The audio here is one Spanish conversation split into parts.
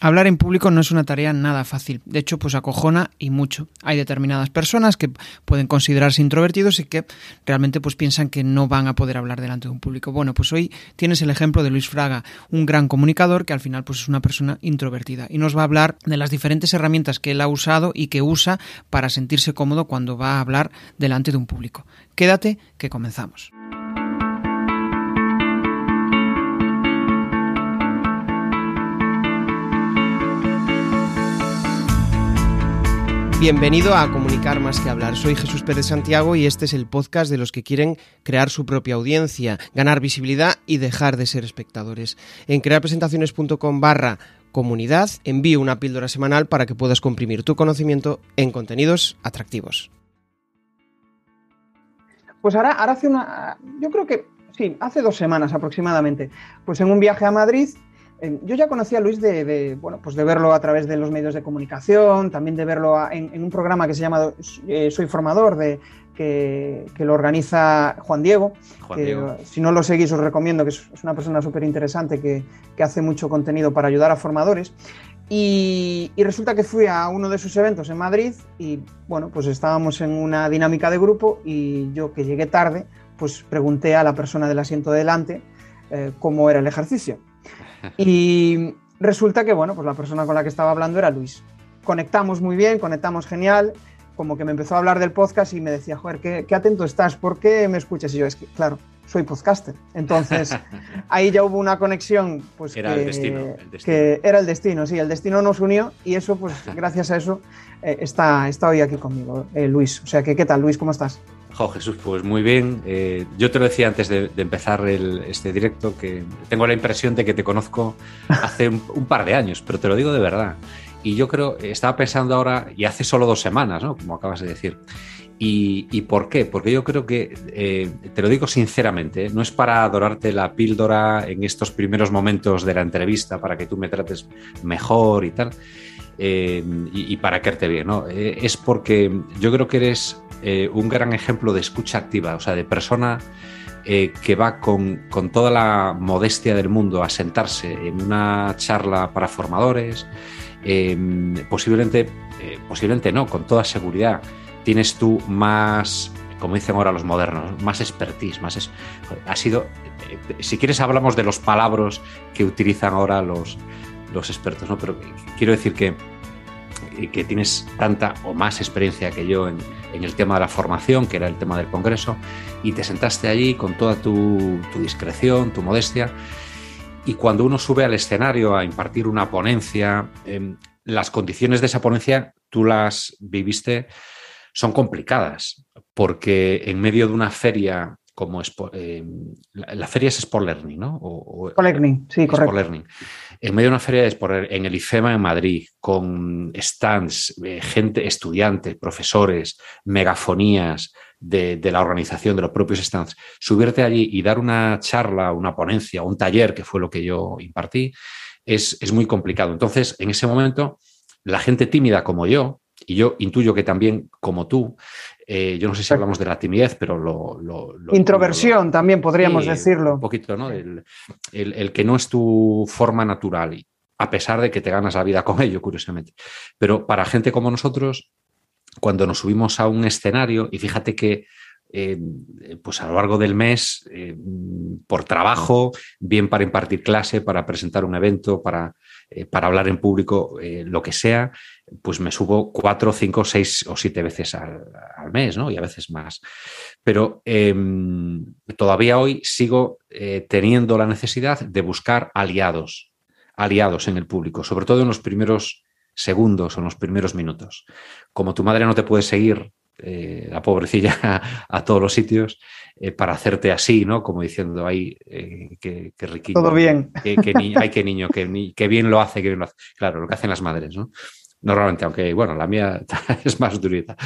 Hablar en público no es una tarea nada fácil, de hecho pues acojona y mucho. Hay determinadas personas que pueden considerarse introvertidos y que realmente pues piensan que no van a poder hablar delante de un público. Bueno, pues hoy tienes el ejemplo de Luis Fraga, un gran comunicador que al final pues es una persona introvertida y nos va a hablar de las diferentes herramientas que él ha usado y que usa para sentirse cómodo cuando va a hablar delante de un público. Quédate que comenzamos. Bienvenido a Comunicar más que hablar. Soy Jesús Pérez Santiago y este es el podcast de los que quieren crear su propia audiencia, ganar visibilidad y dejar de ser espectadores. En crearpresentaciones.com barra comunidad envío una píldora semanal para que puedas comprimir tu conocimiento en contenidos atractivos. Pues ahora, ahora hace una, yo creo que sí, hace dos semanas aproximadamente, pues en un viaje a Madrid Em, yo ya conocía a Luis de, bueno, pues de verlo a través de los medios de comunicación, también de verlo en, un programa que se llama eh, Soy Formador, de, que, lo organiza Juan Diego. si no lo seguís, os recomiendo, que es, una persona súper interesante que, hace mucho contenido para ayudar a formadores. Y, y, resulta que fui a uno de sus eventos en Madrid y bueno, pues estábamos en una dinámica de grupo y yo que llegué tarde, pues pregunté a la persona del asiento delante eh, cómo era el ejercicio. Y resulta que, bueno, pues la persona con la que estaba hablando era Luis. Conectamos muy bien, conectamos genial, como que me empezó a hablar del podcast y me decía, joder, qué, atento estás, ¿por qué me escuchas? Y yo, es que, claro, soy podcaster. Entonces, ahí ya hubo una conexión, pues era el, destino, que era el destino, sí, el destino nos unió y eso, pues gracias a eso, eh, está, está hoy aquí conmigo, eh, Luis. O sea que, ¿qué tal, Luis? ¿Cómo estás? Jo, Jesús, pues muy bien. Eh, yo te lo decía antes de, empezar este directo que tengo la impresión de que te conozco hace un, par de años, pero te lo digo de verdad. Y yo creo, estaba pensando ahora, y hace solo dos semanas, ¿no? Como acabas de decir. ¿Y, por qué? Porque yo creo que, eh, te lo digo sinceramente, no es para adorarte la píldora en estos primeros momentos de la entrevista para que tú me trates mejor y tal, eh, y, para quererte bien, ¿no? es porque yo creo que eres eh, un gran ejemplo de escucha activa, o sea, de persona eh, que va con, toda la modestia del mundo a sentarse en una charla para formadores, em, posiblemente, eh, posiblemente no, con toda seguridad, tienes tú más, como dicen ahora los modernos, más expertise, más ha sido, si quieres hablamos de los palabras que utilizan ahora los, los expertos, ¿no? Pero quiero decir que que tienes tanta o más experiencia que yo en, el tema de la formación, que era el tema del Congreso, y te sentaste allí con toda tu, discreción, tu modestia, y cuando uno sube al escenario a impartir una ponencia, em, las condiciones de esa ponencia tú las viviste, son complicadas, porque en medio de una feria como es, eh, la, feria es Sport Learning, ¿no? O, Learning, sí, correcto. Learning. En medio de una feria de en el IFEMA en Madrid, con stands, eh, gente, estudiantes, profesores, megafonías de, la organización, de los propios stands, subirte allí y dar una charla, una ponencia, un taller, que fue lo que yo impartí, es, es muy complicado. Entonces, en ese momento, la gente tímida como yo, y yo intuyo que también como tú, eh, yo no sé si hablamos de la timidez, pero lo... Introversión también podríamos decirlo. Un poquito, ¿no? El, que no es tu forma natural, a pesar de que te ganas la vida con ello, curiosamente. Pero para gente como nosotros, cuando nos subimos a un escenario, y fíjate que eh, pues a lo largo del mes, eh, por trabajo, bien para impartir clase, para presentar un evento, para, para hablar en público, lo que sea, pues me subo cuatro, cinco, seis o siete veces al, mes, ¿no? Y a veces más. Pero em, todavía hoy sigo eh, teniendo la necesidad de buscar aliados, aliados en el público, sobre todo en los primeros segundos o en los primeros minutos. Como tu madre no te puede seguir, eh, la pobrecilla, a, todos los sitios, eh, para hacerte así, ¿no? Como diciendo, ay, qué, riquito. Todo bien. Qué, niño, ay, qué niño, qué, bien lo hace, qué bien lo hace. Claro, lo que hacen las madres, ¿no? Normalmente, aunque bueno, la mía es más durita.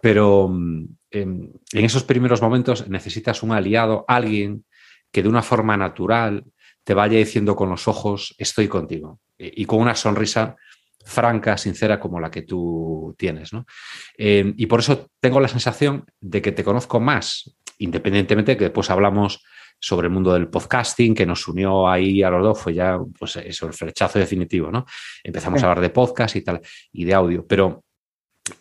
Pero mm, en, esos primeros momentos necesitas un aliado, alguien que de una forma natural te vaya diciendo con los ojos, estoy contigo. Y, con una sonrisa franca, sincera como la que tú tienes. ¿no? Em, y por eso tengo la sensación de que te conozco más, independientemente de que después hablamos sobre el mundo del podcasting, que nos unió ahí a los dos, fue ya pues eso, el flechazo definitivo, ¿no? Empezamos a hablar de podcast y tal, y de audio, pero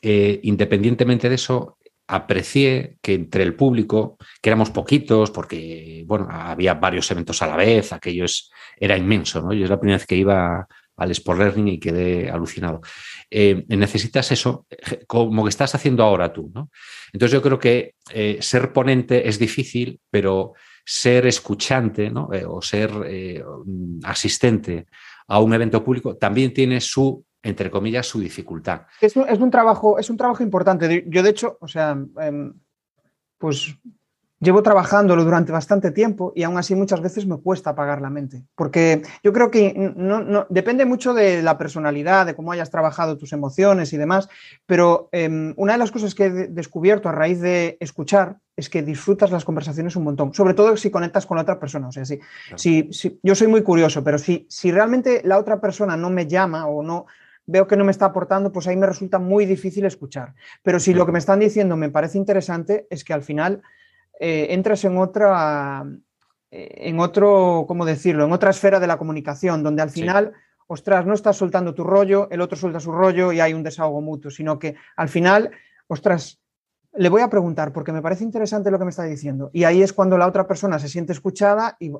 eh, independientemente de eso, aprecié que entre el público, que éramos poquitos, porque bueno, había varios eventos a la vez, aquello era inmenso, ¿no? Yo es la primera vez que iba al Sport Learning y quedé alucinado. Eh, necesitas eso, como que estás haciendo ahora tú, ¿no? Entonces yo creo que eh, ser ponente es difícil, pero ser escuchante ¿no? Eh, o ser asistente a un evento público también tiene su entre comillas, su dificultad. Es un, es un, trabajo, es un trabajo importante. Yo, de hecho, o sea, em, pues llevo trabajándolo durante bastante tiempo y aún así muchas veces me cuesta apagar la mente, porque yo creo que no, depende mucho de la personalidad, de cómo hayas trabajado tus emociones y demás, pero em, una de las cosas que he descubierto a raíz de escuchar es que disfrutas las conversaciones un montón, sobre todo si conectas con la otra persona. O sea, si, si, yo soy muy curioso, pero si, si realmente la otra persona no me llama o no, veo que no me está aportando, pues ahí me resulta muy difícil escuchar. Pero si lo que me están diciendo me parece interesante, es que al final eh, entras en otra, eh, en otro, ¿cómo decirlo? En otra esfera de la comunicación, donde al final, ostras, no estás soltando tu rollo, el otro suelta su rollo y hay un desahogo mutuo, sino que al final, ostras, le voy a preguntar porque me parece interesante lo que me está diciendo. Y ahí es cuando la otra persona se siente escuchada y,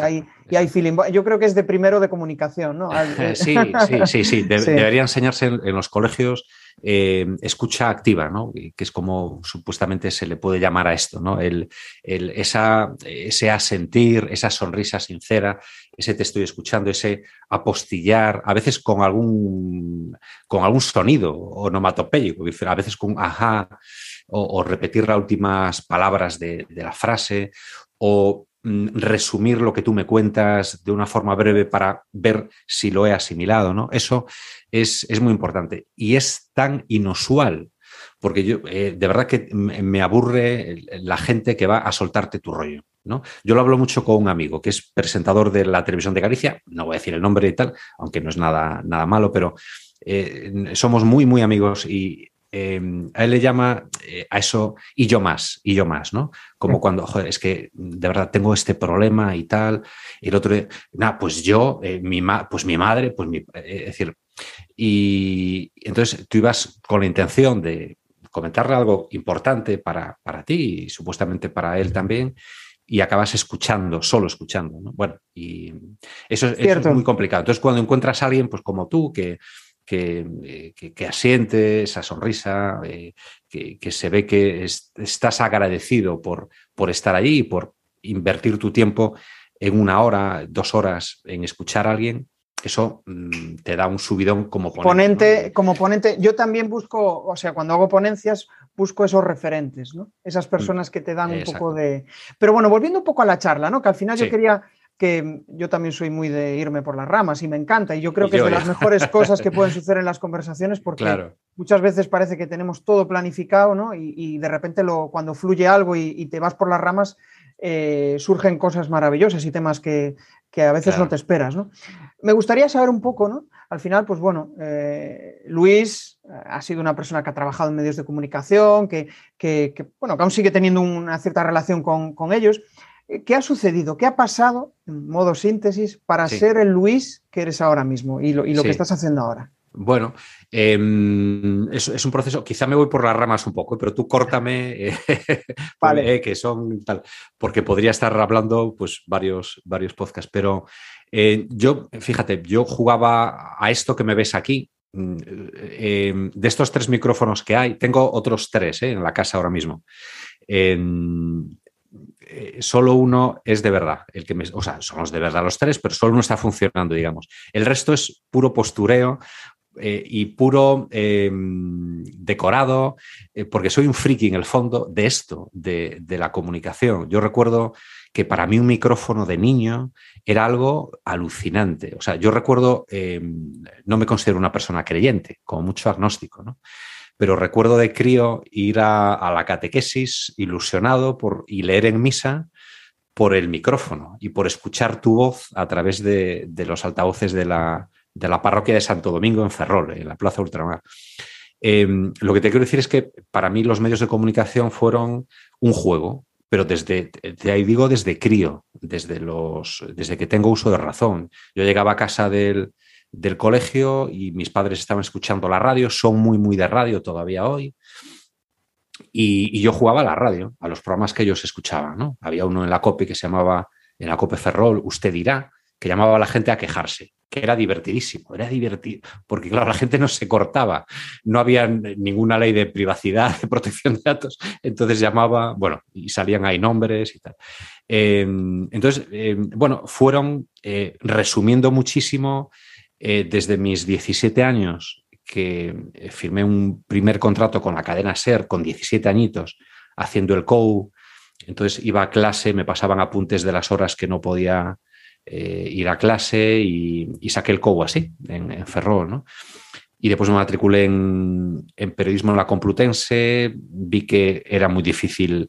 hay, feeling. Yo creo que es de primero de comunicación, ¿no? sí, sí, sí, sí. Debería enseñarse en, los colegios eh, escucha activa, ¿no? Que es como supuestamente se le puede llamar a esto, ¿no? El, esa, ese asentir, esa sonrisa sincera, ese te estoy escuchando, ese apostillar, a veces con algún, con algún sonido onomatopéyico, a veces con ajá o, repetir las últimas palabras de, la frase, o resumir lo que tú me cuentas de una forma breve para ver si lo he asimilado, ¿no? Eso es, muy importante. Y es tan inusual, porque yo eh, de verdad que me aburre la gente que va a soltarte tu rollo. ¿no? Yo lo hablo mucho con un amigo que es presentador de la televisión de Galicia, no voy a decir el nombre y tal, aunque no es nada, nada malo, pero eh, somos muy, muy amigos y Em, a él le llama eh, a eso y yo más, y yo más, ¿no? Como cuando, joder, es que de verdad tengo este problema y tal. Y el otro, nada, pues yo, eh, mi, pues mi madre, pues mi, eh, es decir, y entonces tú ibas con la intención de comentarle algo importante para, para ti y supuestamente para él también y acabas escuchando, solo escuchando. ¿no? Bueno, y eso, eso, es muy complicado. Entonces, cuando encuentras a alguien, pues como tú, que, eh, que, asiente, esa sonrisa, eh, que, se ve que estás agradecido por, por estar allí y por invertir tu tiempo en una hora, dos horas en escuchar a alguien, eso mm, te da un subidón como ponente. Como ponente, yo también busco, o sea, cuando hago ponencias, busco esos referentes, ¿no? Esas mm, personas que te dan un poco de... Pero bueno, volviendo un poco a la charla, ¿no? Que al final yo quería que yo también soy muy de irme por las ramas y me encanta. Y yo creo que es de las mejores cosas que pueden suceder en las conversaciones porque muchas veces parece que tenemos todo planificado ¿no? y, de repente lo, cuando fluye algo y, te vas por las ramas, eh, surgen cosas maravillosas y temas que, a veces no te esperas. ¿no? Me gustaría saber un poco, ¿no? Al final, pues bueno, eh, Luis eh, ha sido una persona que ha trabajado en medios de comunicación, que, bueno, que aún sigue teniendo una cierta relación con, con ellos. ¿Qué ha sucedido? ¿Qué ha pasado, en modo síntesis, para ser el Luis que eres ahora mismo y lo, que estás haciendo ahora? Bueno, em, es, un proceso, quizá me voy por las ramas un poco, pero tú córtame, eh, vale. que son tal, porque podría estar hablando pues varios, varios podcasts, pero eh, yo, fíjate, yo jugaba a esto que me ves aquí, mm, em, de estos tres micrófonos que hay, tengo otros tres eh, en la casa ahora mismo. Eh, solo uno es de verdad, el que me, o sea, somos de verdad los tres, pero solo uno está funcionando, digamos. El resto es puro postureo, eh, y puro em, decorado, eh, porque soy un friki en el fondo de esto, de, la comunicación. Yo recuerdo que para mí un micrófono de niño era algo alucinante. O sea, yo recuerdo, em, no me considero una persona creyente, como mucho agnóstico, ¿no? Pero recuerdo de crío ir a, la catequesis ilusionado por, y leer en misa por el micrófono y por escuchar tu voz a través de, los altavoces de la, parroquia de Santo Domingo en Ferrol, en la Plaza Ultramar. Em, lo que te quiero decir es que para mí los medios de comunicación fueron un juego pero desde, de ahí digo desde crío, desde, los, desde que tengo uso de razón. Yo llegaba a casa del, del colegio y mis padres estaban escuchando la radio, son muy, muy de radio todavía hoy. Y, yo jugaba a la radio, a los programas que ellos escuchaban. ¿no? Había uno en la COPE que se llamaba, en la COPE Ferrol, Usted dirá, que llamaba a la gente a quejarse, que era divertidísimo, era divertido, porque claro, la gente no se cortaba, no había ninguna ley de privacidad, de protección de datos, entonces llamaba, bueno, y salían ahí nombres y tal. Em, entonces, em, bueno, fueron eh, resumiendo muchísimo eh, desde mis 17 años que eh, firmé un primer contrato con la cadena SER con 17 añitos haciendo el COU. Entonces iba a clase, me pasaban apuntes de las horas que no podía eh, ir a clase y, saqué el COU así, en, Ferrol. ¿no? Y después me matriculé en, periodismo en la Complutense, vi que era muy difícil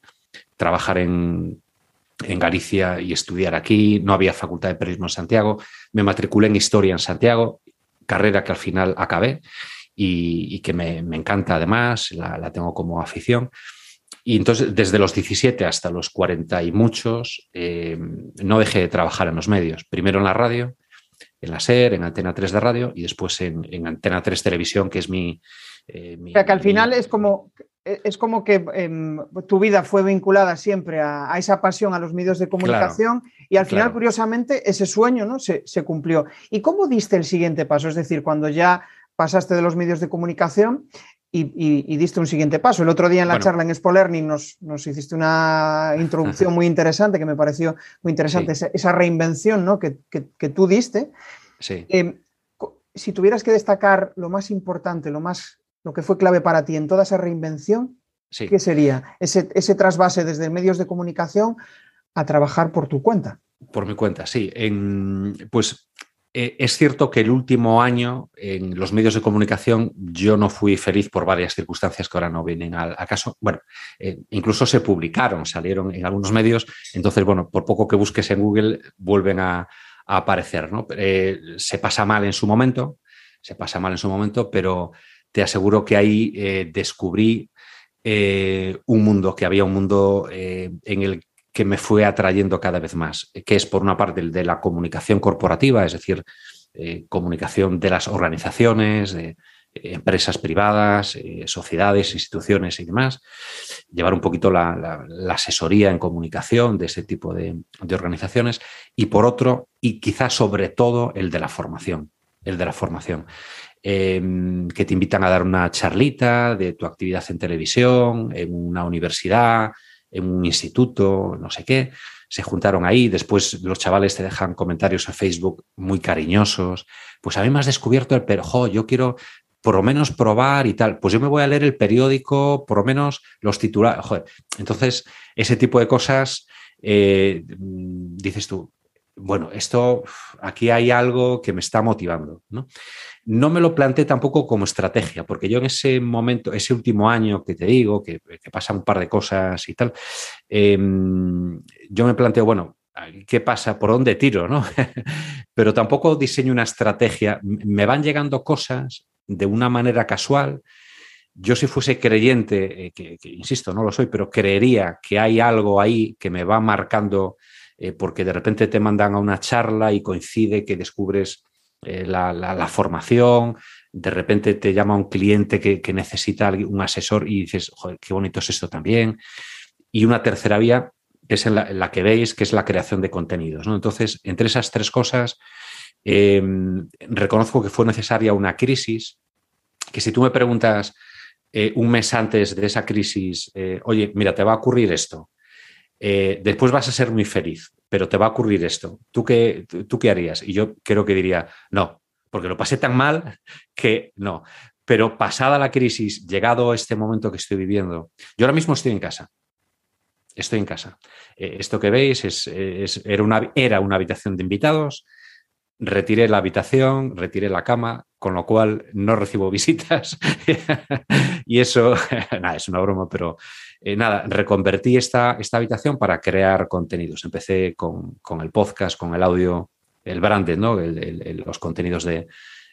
trabajar en, en Galicia y estudiar aquí, no había facultad de periodismo en Santiago, me matriculé en historia en Santiago carrera que al final acabé y, que me, encanta además, la, tengo como afición. Y entonces, desde los 17 hasta los 40 y muchos, eh, no dejé de trabajar en los medios. Primero en la radio, en la SER, en Antena 3 de radio y después en, Antena 3 Televisión, que es mi... Eh, o sea, que al final es como es como que em, tu vida fue vinculada siempre a, esa pasión a los medios de comunicación y al final, curiosamente, ese sueño ¿no? se, cumplió. ¿Y cómo diste el siguiente paso? Es decir, cuando ya pasaste de los medios de comunicación y, diste un siguiente paso. El otro día en la charla en Expo Learning nos, hiciste una introducción muy interesante que me pareció muy interesante, esa, reinvención ¿no? que, tú diste. Sí. Em, si tuvieras que destacar lo más importante, lo más lo que fue clave para ti en toda esa reinvención, ¿qué sería? Ese, ese trasvase desde medios de comunicación a trabajar por tu cuenta. Por mi cuenta, sí. pues eh, es cierto que el último año en los medios de comunicación yo no fui feliz por varias circunstancias que ahora no vienen al, caso. Bueno, eh, incluso se publicaron, salieron en algunos medios, entonces, bueno, por poco que busques en Google, vuelven a, aparecer, ¿no? Eh, se pasa mal en su momento, se pasa mal en su momento, pero te aseguro que ahí eh, descubrí eh, un mundo, que había un mundo eh, en el que me fue atrayendo cada vez más, que es por una parte el de la comunicación corporativa, es decir, comunicación de las organizaciones, de empresas privadas, sociedades, instituciones y demás, llevar un poquito la, asesoría en comunicación de ese tipo de, de organizaciones, y por otro, y quizás sobre todo, el de la formación, el de la formación. Em, que te invitan a dar una charlita de tu actividad en televisión, en una universidad, en un instituto, no sé qué. Se juntaron ahí, después los chavales te dejan comentarios a Facebook muy cariñosos. Pues a mí me has descubierto el perjo, yo quiero por lo menos probar y tal. Pues yo me voy a leer el periódico, por lo menos los titulares. Entonces, ese tipo de cosas, eh, dices tú, bueno, esto, aquí hay algo que me está motivando, ¿no? No me lo planteé tampoco como estrategia, porque yo en ese momento, ese último año que te digo, que, pasa un par de cosas y tal, em, yo me planteo, bueno, ¿qué pasa? ¿Por dónde tiro? ¿no? Pero tampoco diseño una estrategia. Me van llegando cosas de una manera casual. Yo si fuese creyente, eh, que, insisto, no lo soy, pero creería que hay algo ahí que me va marcando, eh, porque de repente te mandan a una charla y coincide que descubres eh, la, formación, de repente te llama un cliente que, necesita un asesor y dices, joder, qué bonito es esto también. Y una tercera vía, que es en la, que veis, que es la creación de contenidos. Entonces, entre esas tres cosas, em, reconozco que fue necesaria una crisis, que si tú me preguntas eh, un mes antes de esa crisis, oye, mira, te va a ocurrir esto, después vas a ser muy feliz pero te va a ocurrir esto. ¿Tú qué, ¿Tú qué harías? Y yo creo que diría, no, porque lo pasé tan mal que no. Pero pasada la crisis, llegado este momento que estoy viviendo, yo ahora mismo estoy en casa. Estoy en casa. Eh, esto que veis es, era, una, era una habitación de invitados. Retiré la habitación, retiré la cama, con lo cual no recibo visitas. y eso, nada, es una broma, pero eh, nada, reconvertí esta, esta habitación para crear contenidos. Empecé con, el podcast, con el audio, el branded, ¿no? los contenidos de,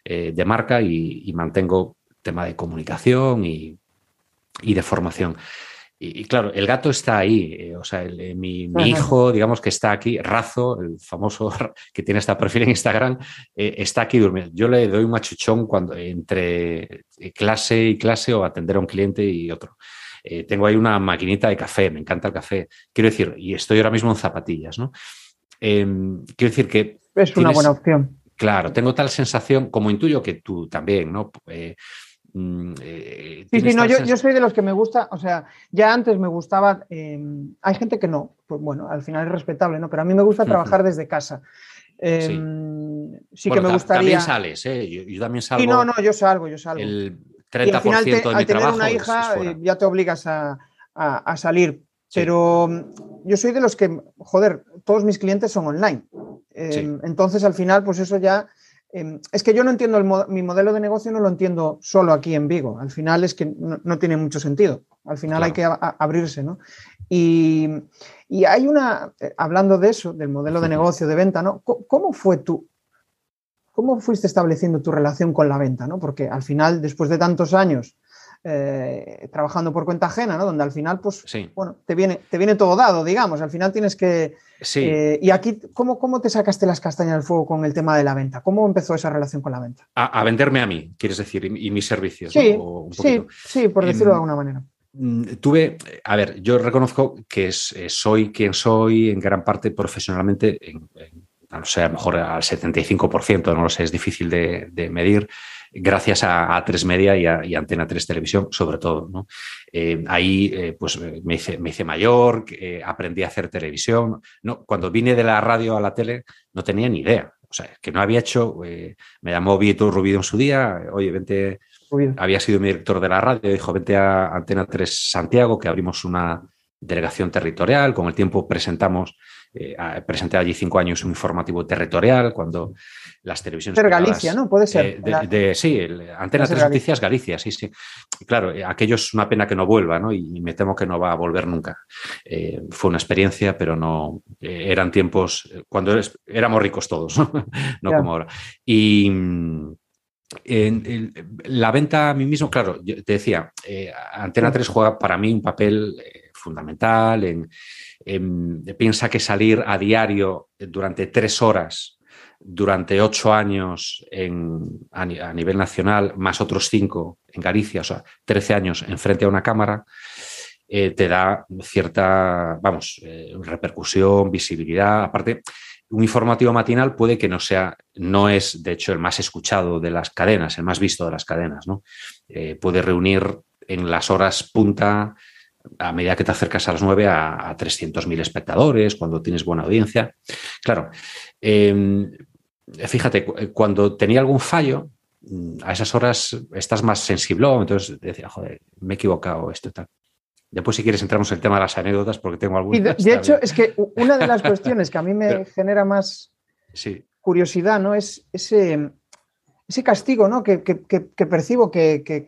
eh, marca y, mantengo tema de comunicación y, de formación. y, claro, el gato está ahí, eh, o sea, eh, mi, hijo, digamos que está aquí, Razo, el famoso que tiene esta perfil en Instagram, eh, está aquí durmiendo. Yo le doy un machuchón cuando entre clase y clase o atender a un cliente y otro. Tengo ahí una maquinita de café, me encanta el café. Quiero decir, y estoy ahora mismo en zapatillas, ¿no? Em, quiero decir que... Es una buena opción. Claro, tengo tal sensación, como intuyo que tú también, ¿no? Mm, eh, sí, sí, no, yo, soy de los que me gusta, o sea, ya antes me gustaba, em, hay gente que no, pues bueno, al final es respetable, ¿no? Pero a mí me gusta trabajar desde casa. sí. Em, que me gustaría. También sales, ¿eh? Yo, también salgo. Sí, no, no, yo salgo, yo salgo. El 30% y al final de mi al tener una hija eh, ya te obligas a, salir. Pero yo soy de los que, joder, todos mis clientes son online. Em, entonces, al final, pues eso ya Em, es que yo no entiendo mi modelo de negocio, no lo entiendo solo aquí en Vigo. Al final es que no, tiene mucho sentido. Al final hay que abrirse, ¿no? Y, hay una, eh, hablando de eso, del modelo de negocio, de venta, ¿no? ¿Cómo fue tú? ¿Cómo fuiste estableciendo tu relación con la venta? ¿no? Porque al final, después de tantos años eh, trabajando por cuenta ajena, ¿no? Donde al final, pues, bueno, te viene, te viene todo dado, digamos. Al final tienes que. Sí. Eh, y aquí, ¿cómo, ¿cómo te sacaste las castañas del fuego con el tema de la venta? ¿Cómo empezó esa relación con la venta? A, venderme a mí, quieres decir, y, mis servicios. Sí, sí, sí, por decirlo de alguna manera. Mm, tuve, a ver, yo reconozco que eh, soy quien soy en gran parte profesionalmente, no sé, a lo mejor al 75%, no lo sé, es difícil de, de medir gracias a, a Tres Media y a, Antena 3 Televisión, sobre todo. ¿no? Eh, ahí eh, pues me hice, me hice mayor, eh, aprendí a hacer televisión. No, cuando vine de la radio a la tele no tenía ni idea. O sea, que no había hecho, me llamó Vieto Rubido en su día, oye, vente, había sido mi director de la radio, dijo, vente a Antena 3 Santiago, que abrimos una delegación territorial, con el tiempo presentamos eh, presenté allí cinco años un informativo territorial cuando las televisiones. Pero Galicia, ¿no? Puede ser. de, sí, Antena Tres Noticias Galicia, sí, sí. Claro, eh, aquello es una pena que no vuelva, ¿no? Y me temo que no va a volver nunca. Eh, fue una experiencia, pero no. eran tiempos cuando éramos ricos todos, ¿no? no como ahora. Y. En, la venta a mí mismo, claro, te decía, Antena 3 juega para mí un papel fundamental en, Em, piensa que salir a diario durante tres horas, durante ocho años a, nivel nacional, más otros cinco en Galicia, o sea, trece años enfrente a una cámara, eh, te da cierta, vamos, eh, repercusión, visibilidad. Aparte, un informativo matinal puede que no sea, no es de hecho el más escuchado de las cadenas, el más visto de las cadenas, ¿no? Eh, puede reunir en las horas punta a medida que te acercas a las 9 a, 300.000 espectadores, cuando tienes buena audiencia. Claro, em, fíjate, cuando tenía algún fallo, mm, a esas horas estás más sensible, entonces decía, joder, me he equivocado, esto y tal. Después, si quieres, entramos en el tema de las anécdotas, porque tengo algunas. de, hecho, es que una de las cuestiones que a mí me genera más curiosidad, ¿no? Es ese, ese castigo, ¿no? Que, percibo que,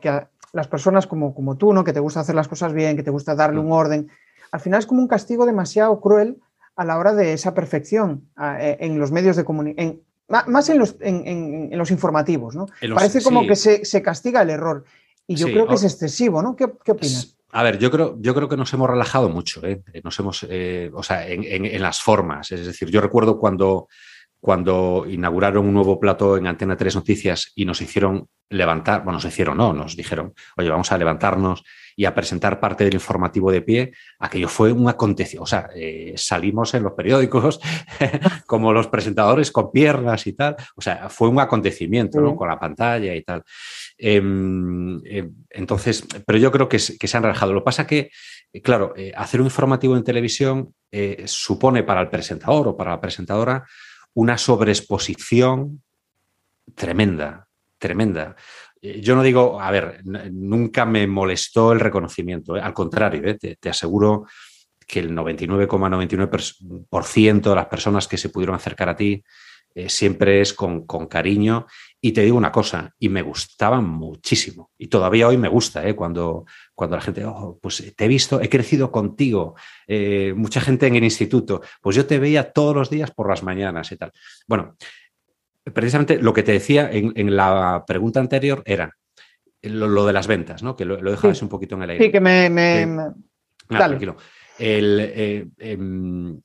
las personas como, como tú, ¿no? Que te gusta hacer las cosas bien, que te gusta darle un mm. orden, al final es como un castigo demasiado cruel a la hora de esa perfección e, en los medios de comunicación, más en los, en, los informativos, ¿no? Parece como que se, castiga el error. Y yo creo que es excesivo, ¿no? ¿Qué, opinas? A ver, yo creo, yo creo que nos hemos relajado mucho, ¿eh? Nos hemos, eh, o sea, en, las formas. Es decir, yo recuerdo cuando cuando inauguraron un nuevo plato en Antena 3 Noticias y nos hicieron levantar, bueno, nos hicieron, no, nos dijeron, oye, vamos a levantarnos y a presentar parte del informativo de pie, aquello fue un acontecimiento, o sea, eh, salimos en los periódicos como los presentadores con piernas y tal, o sea, fue un acontecimiento, ¿no? Con la pantalla y tal. Em, em, entonces, pero yo creo que, se han relajado. Lo que pasa que, claro, eh, hacer un informativo en televisión eh, supone para el presentador o para la presentadora una sobreexposición tremenda, tremenda. Eh, yo no digo, a ver, nunca me molestó el reconocimiento, ¿eh? al contrario, ¿eh? te, aseguro que el 99,99% de las personas que se pudieron acercar a ti siempre es con, cariño. Y te digo una cosa, y me gustaba muchísimo. Y todavía hoy me gusta, cuando, cuando la gente, oh, pues te he visto, he crecido contigo, mucha gente en el instituto, pues yo te veía todos los días por las mañanas y tal. Bueno, precisamente lo que te decía en, la pregunta anterior era lo, de las ventas, ¿no? Que lo, lo dejabas un poquito en el aire. Sí, que me, tranquilo. El, em,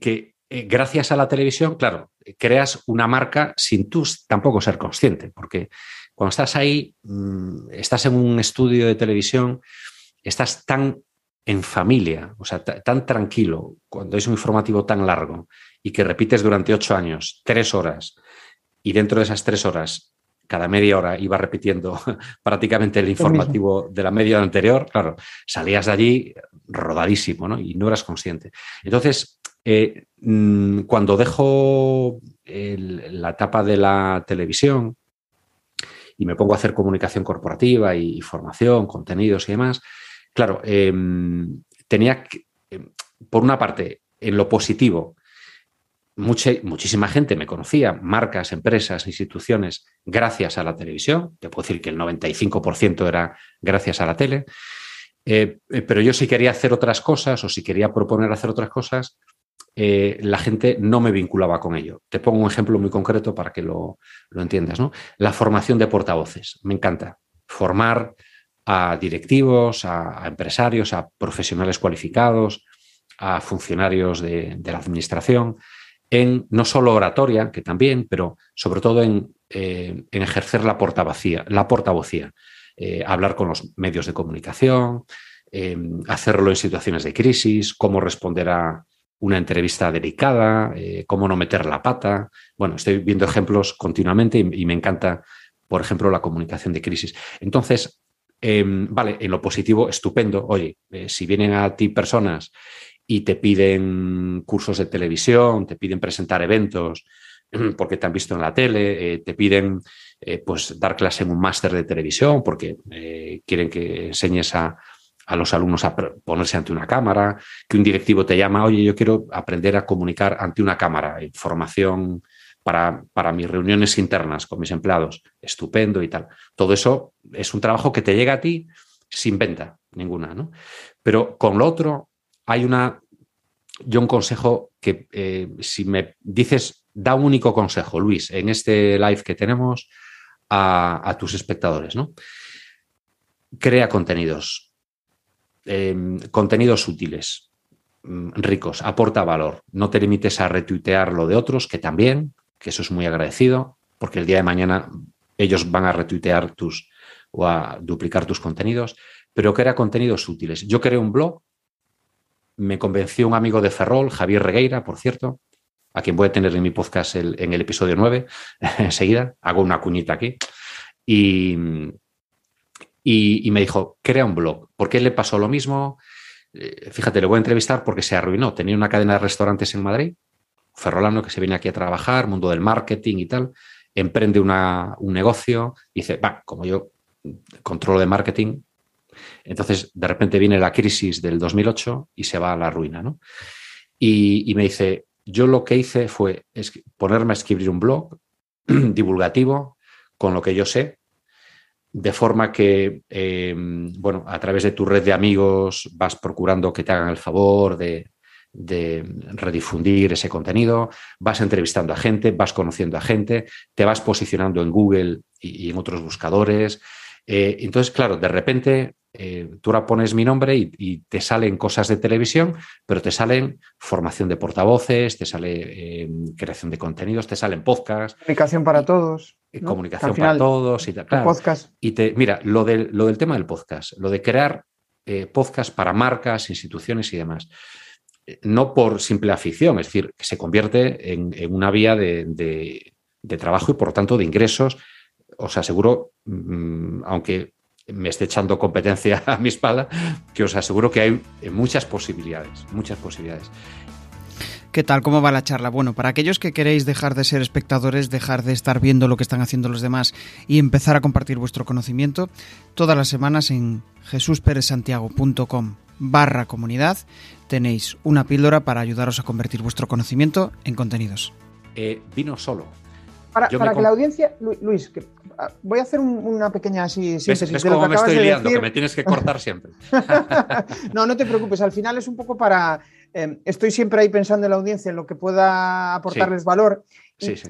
que gracias a la televisión, claro, creas una marca sin tú tampoco ser consciente, porque cuando estás ahí, mm, estás en un estudio de televisión, estás tan en familia, o sea, tan tranquilo, cuando es un informativo tan largo y que repites durante ocho años, tres horas, y dentro de esas tres horas, cada media hora iba repitiendo prácticamente el informativo de la media anterior, claro, salías de allí rodadísimo, ¿no? Y no eras consciente. Entonces, eh, mm, cuando dejo la etapa de la televisión, y me pongo a hacer comunicación corporativa y, formación, contenidos y demás, claro, em, tenía em, por una parte, en lo positivo, muchísima gente me conocía, marcas, empresas, instituciones, gracias a la televisión. Te puedo decir que el 95% era gracias a la tele. Eh, eh, pero yo si quería hacer otras cosas o si quería proponer hacer otras cosas, eh, la gente no me vinculaba con ello. Te pongo un ejemplo muy concreto para que lo, entiendas. ¿no? La formación de portavoces. Me encanta formar a directivos, a, empresarios, a profesionales cualificados, a funcionarios de, la administración, en no solo oratoria, que también, pero sobre todo en, eh, ejercer la portavocía, la portavocía eh, hablar con los medios de comunicación, hacerlo en situaciones de crisis, cómo responder a, una entrevista delicada, eh, cómo no meter la pata. Bueno, estoy viendo ejemplos continuamente y, me encanta, por ejemplo, la comunicación de crisis. Entonces, em, vale, en lo positivo, estupendo. Oye, eh, si vienen a ti personas y te piden cursos de televisión, te piden presentar eventos porque te han visto en la tele, eh, te piden pues dar clase en un máster de televisión porque quieren que enseñes a, a los alumnos a ponerse ante una cámara, que un directivo te llama, oye, yo quiero aprender a comunicar ante una cámara, formación para, para, mis reuniones internas con mis empleados, estupendo y tal. Todo eso es un trabajo que te llega a ti sin venta ninguna, ¿no? Pero con lo otro hay una, yo un consejo que eh, si me dices, da un único consejo, Luis, en este live que tenemos a, a tus espectadores, ¿no? Crea contenidos, Em, contenidos útiles, mm, ricos, aporta valor. No te limites a retuitear lo de otros, que también, que eso es muy agradecido, porque el día de mañana ellos van a retuitear tus o a duplicar tus contenidos, pero era contenidos útiles. Yo creé un blog, me convenció un amigo de Ferrol, Javier Regueira, por cierto, a quien voy a tener en mi podcast en el episodio 9, enseguida, hago una cuñita aquí, y, y, me dijo, crea un blog. ¿Por qué le pasó lo mismo? Eh, fíjate, le voy a entrevistar porque se arruinó. Tenía una cadena de restaurantes en Madrid, ferrolano que se viene aquí a trabajar, mundo del marketing y tal, emprende un negocio, dice, va, como yo controlo de marketing, entonces de repente viene la crisis del 2008 y se va a la ruina, ¿no? Y, y me dice, yo lo que hice fue ponerme a escribir un blog divulgativo con lo que yo sé, de forma que, eh, bueno, a través de tu red de amigos vas procurando que te hagan el favor de, redifundir ese contenido, vas entrevistando a gente, vas conociendo a gente, te vas posicionando en Google y, en otros buscadores. Eh, entonces, claro, de repente eh, tú ahora pones mi nombre y, te salen cosas de televisión, pero te salen formación de portavoces, te sale eh, creación de contenidos, te salen podcasts. Comunicación para todos. Comunicación para todos y tal. podcast. Y te, mira, lo del, lo del tema del podcast, lo de crear eh, podcast para marcas, instituciones y demás. No por simple afición, es decir, que se convierte en, una vía de, de, trabajo y por lo tanto de ingresos. Os aseguro, mm, aunque me esté echando competencia a mi espalda, que os aseguro que hay muchas posibilidades, muchas posibilidades. ¿Qué tal? ¿Cómo va la charla? Bueno, para aquellos que queréis dejar de ser espectadores, dejar de estar viendo lo que están haciendo los demás y empezar a compartir vuestro conocimiento, todas las semanas en jesusperezsantiago.com barra comunidad tenéis una píldora para ayudaros a convertir vuestro conocimiento en contenidos. Eh, vino solo. Para, que la audiencia, Luis, que voy a hacer una pequeña síntesis ¿Ves, cómo me estoy liando, que me tienes que cortar siempre. no, no te preocupes, al final es un poco para... Em, estoy siempre ahí pensando en la audiencia, en lo que pueda aportarles valor.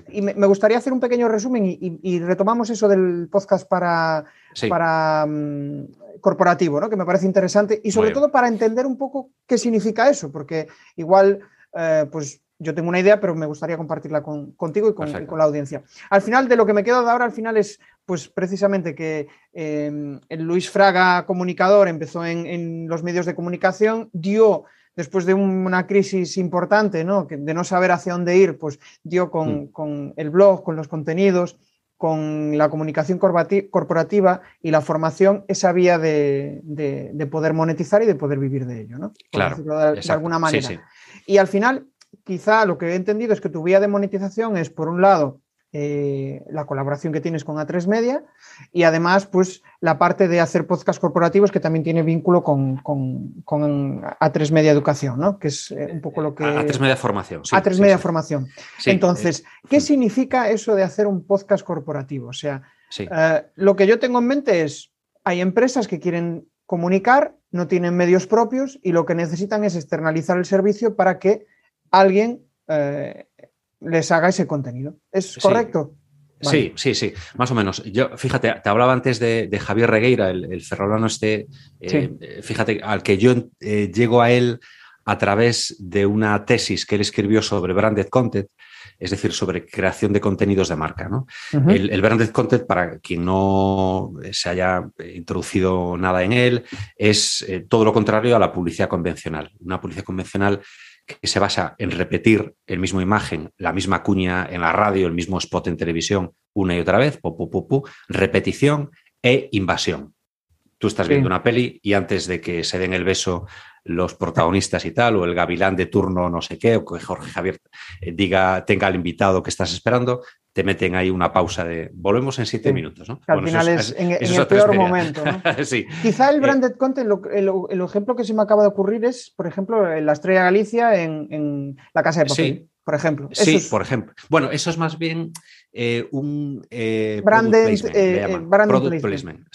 Y, me, gustaría hacer un pequeño resumen y, retomamos eso del podcast para, para mm, corporativo, ¿no? que me parece interesante y sobre todo para entender un poco qué significa eso, porque igual, eh, pues yo tengo una idea, pero me gustaría compartirla contigo y con, la audiencia. Al final, de lo que me quedo de ahora, al final es, pues precisamente que em, el Luis Fraga, comunicador, empezó en, los medios de comunicación, dio, después de una crisis importante, ¿no? de no saber hacia dónde ir, pues dio con, mm. con el blog, con los contenidos, con la comunicación corporativa y la formación esa vía de, poder monetizar y de poder vivir de ello, ¿no? claro, de, alguna manera. Y al final, quizá lo que he entendido es que tu vía de monetización es, por un lado, eh, la colaboración que tienes con A3 Media y además, pues, la parte de hacer podcast corporativos que también tiene vínculo con, A3 Media Educación, ¿no? Que es eh, un poco lo que... A3 Media Formación. Sí, A3 Media Formación. Entonces, ¿qué mm. significa eso de hacer un podcast corporativo? O sea, eh, lo que yo tengo en mente es, hay empresas que quieren comunicar, no tienen medios propios y lo que necesitan es externalizar el servicio para que alguien eh, les haga ese contenido. ¿Es correcto? Sí, sí, sí, más o menos. Yo, fíjate, te hablaba antes de, Javier Regueira, el, ferrolano este, eh, fíjate, al que yo eh, llego a él a través de una tesis que él escribió sobre branded content, es decir, sobre creación de contenidos de marca. ¿no? el, branded content, para quien no se haya introducido nada en él, es todo lo contrario a la publicidad convencional. Una publicidad convencional que se basa en repetir el mismo imagen, la misma cuña en la radio, el mismo spot en televisión una y otra vez, repetición e invasión. Tú estás viendo una peli y antes de que se den el beso los protagonistas y tal, o el gavilán de turno no sé qué, o que Jorge Javier eh, diga, tenga al invitado que estás esperando, te meten ahí una pausa de volvemos en siete minutos. ¿no? al final es, en, el peor momento. Quizá el branded content, el, ejemplo que se me acaba de ocurrir es, por ejemplo, la Estrella Galicia en, la Casa de Papel. Por ejemplo. sí, por ejemplo. Bueno, eso es más bien eh, un eh, branded, product placement.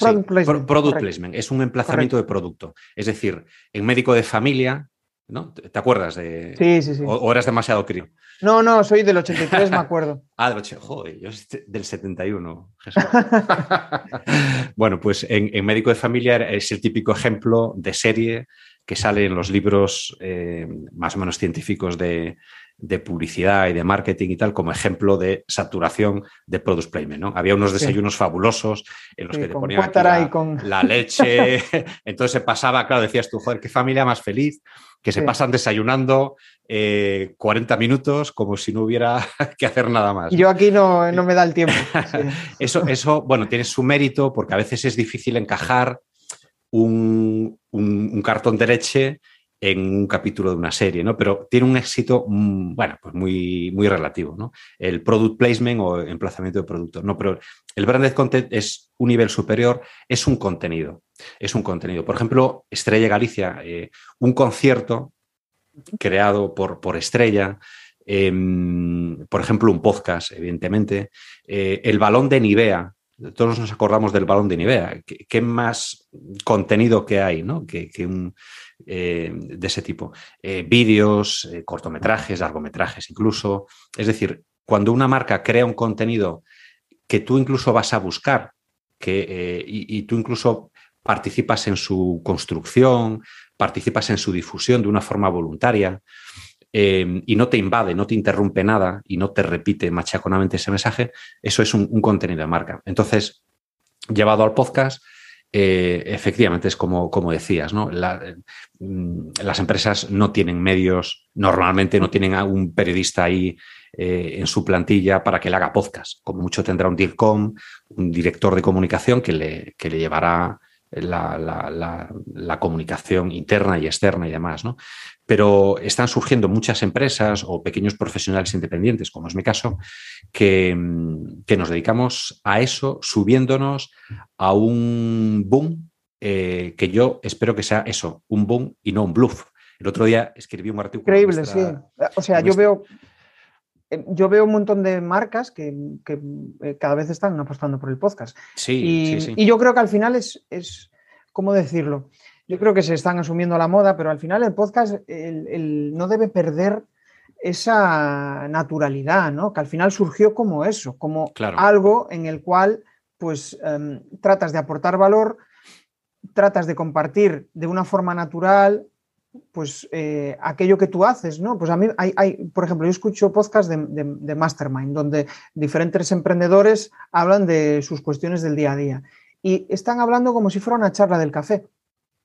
product placement. Es un emplazamiento de producto. Es decir, en médico de familia, ¿no? ¿Te acuerdas de...? Sí, sí, sí. O, eras demasiado crío. No, no, soy del 83, me acuerdo. ah, del 83, joder, yo soy del 71, bueno, pues en, médico de familia es el típico ejemplo de serie que sale en los libros eh, más o menos científicos de, de publicidad y de marketing y tal como ejemplo de saturación de product placement. ¿no? Había unos desayunos fabulosos en los que te ponían la, leche, entonces se pasaba, claro, decías tú, joder, qué familia más feliz, que se pasan desayunando 40 eh, minutos como si no hubiera que hacer nada más. Yo aquí no, no me da el tiempo. eso, eso, bueno, tiene su mérito porque a veces es difícil encajar un, un cartón de leche en un capítulo de una serie, ¿no? Pero tiene un éxito, mm, bueno, pues muy, muy relativo, ¿no? El product placement o emplazamiento de producto, no, pero el branded content es un nivel superior, es un contenido, es un contenido. Por ejemplo, Estrella Galicia, eh, un concierto creado por, por Estrella, em, por ejemplo, un podcast, evidentemente, eh, el balón de Nivea, todos nos acordamos del balón de Nivea. ¿Qué, más contenido que hay, ¿no? Que, un, eh, de ese tipo. Eh, vídeos, eh, cortometrajes, largometrajes incluso. Es decir, cuando una marca crea un contenido que tú incluso vas a buscar que, y, tú incluso participas en su construcción, participas en su difusión de una forma voluntaria y no te invade, no te interrumpe nada y no te repite machaconamente ese mensaje, eso es un contenido de marca. Entonces, llevado al podcast, eh, efectivamente es como, como decías, ¿no? Mm, las empresas no tienen medios, normalmente no tienen a un periodista ahí eh, en su plantilla para que le haga podcast. Como mucho tendrá un DIRCOM, un director de comunicación que le, que le llevará la, comunicación interna y externa y demás, ¿no? Pero están surgiendo muchas empresas o pequeños profesionales independientes, como es mi caso, que, que nos dedicamos a eso, subiéndonos a un boom eh, que yo espero que sea eso, un boom y no un bluff. El otro día escribí un artículo. Increíble, sí. O sea, yo veo eh, yo veo un montón de marcas que, eh, cada vez están apostando por el podcast. Sí, y, sí, y yo creo que al final es, es, ¿cómo decirlo? Yo creo que se están asumiendo la moda, pero al final el podcast no debe perder esa naturalidad, ¿no? Que al final surgió como eso, como algo en el cual pues em, tratas de aportar valor, tratas de compartir de una forma natural pues eh, aquello que tú haces, ¿no? Pues a mí hay, por ejemplo, yo escucho podcasts de, Mastermind, donde diferentes emprendedores hablan de sus cuestiones del día a día. Y están hablando como si fuera una charla del café.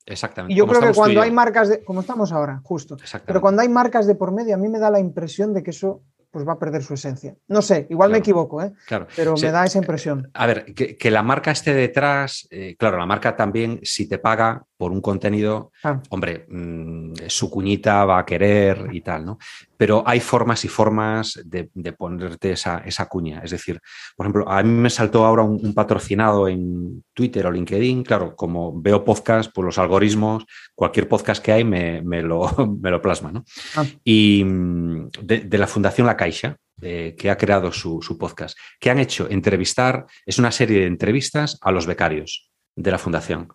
Exactamente. Y yo creo que cuando hay marcas de. como estamos ahora, justo. Pero cuando hay marcas de por medio, a mí me da la impresión de que eso pues va a perder su esencia. No sé, igual me equivoco, ¿eh? claro. pero me da esa impresión. A ver, que, la marca esté detrás, eh, claro, la marca también, si te paga por un contenido, hombre, mm, su cuñita va a querer y tal, ¿no? Pero hay formas y formas de, ponerte esa, cuña. Es decir, por ejemplo, a mí me saltó ahora un, patrocinado en Twitter o LinkedIn. Claro, como veo podcast, pues los algoritmos, cualquier podcast que hay me, lo, me lo, plasma, ¿no? Ah. Y mm, de, la Fundación La Caixa, eh, que ha creado su, su podcast, que han hecho entrevistar, es una serie de entrevistas a los becarios de la Fundación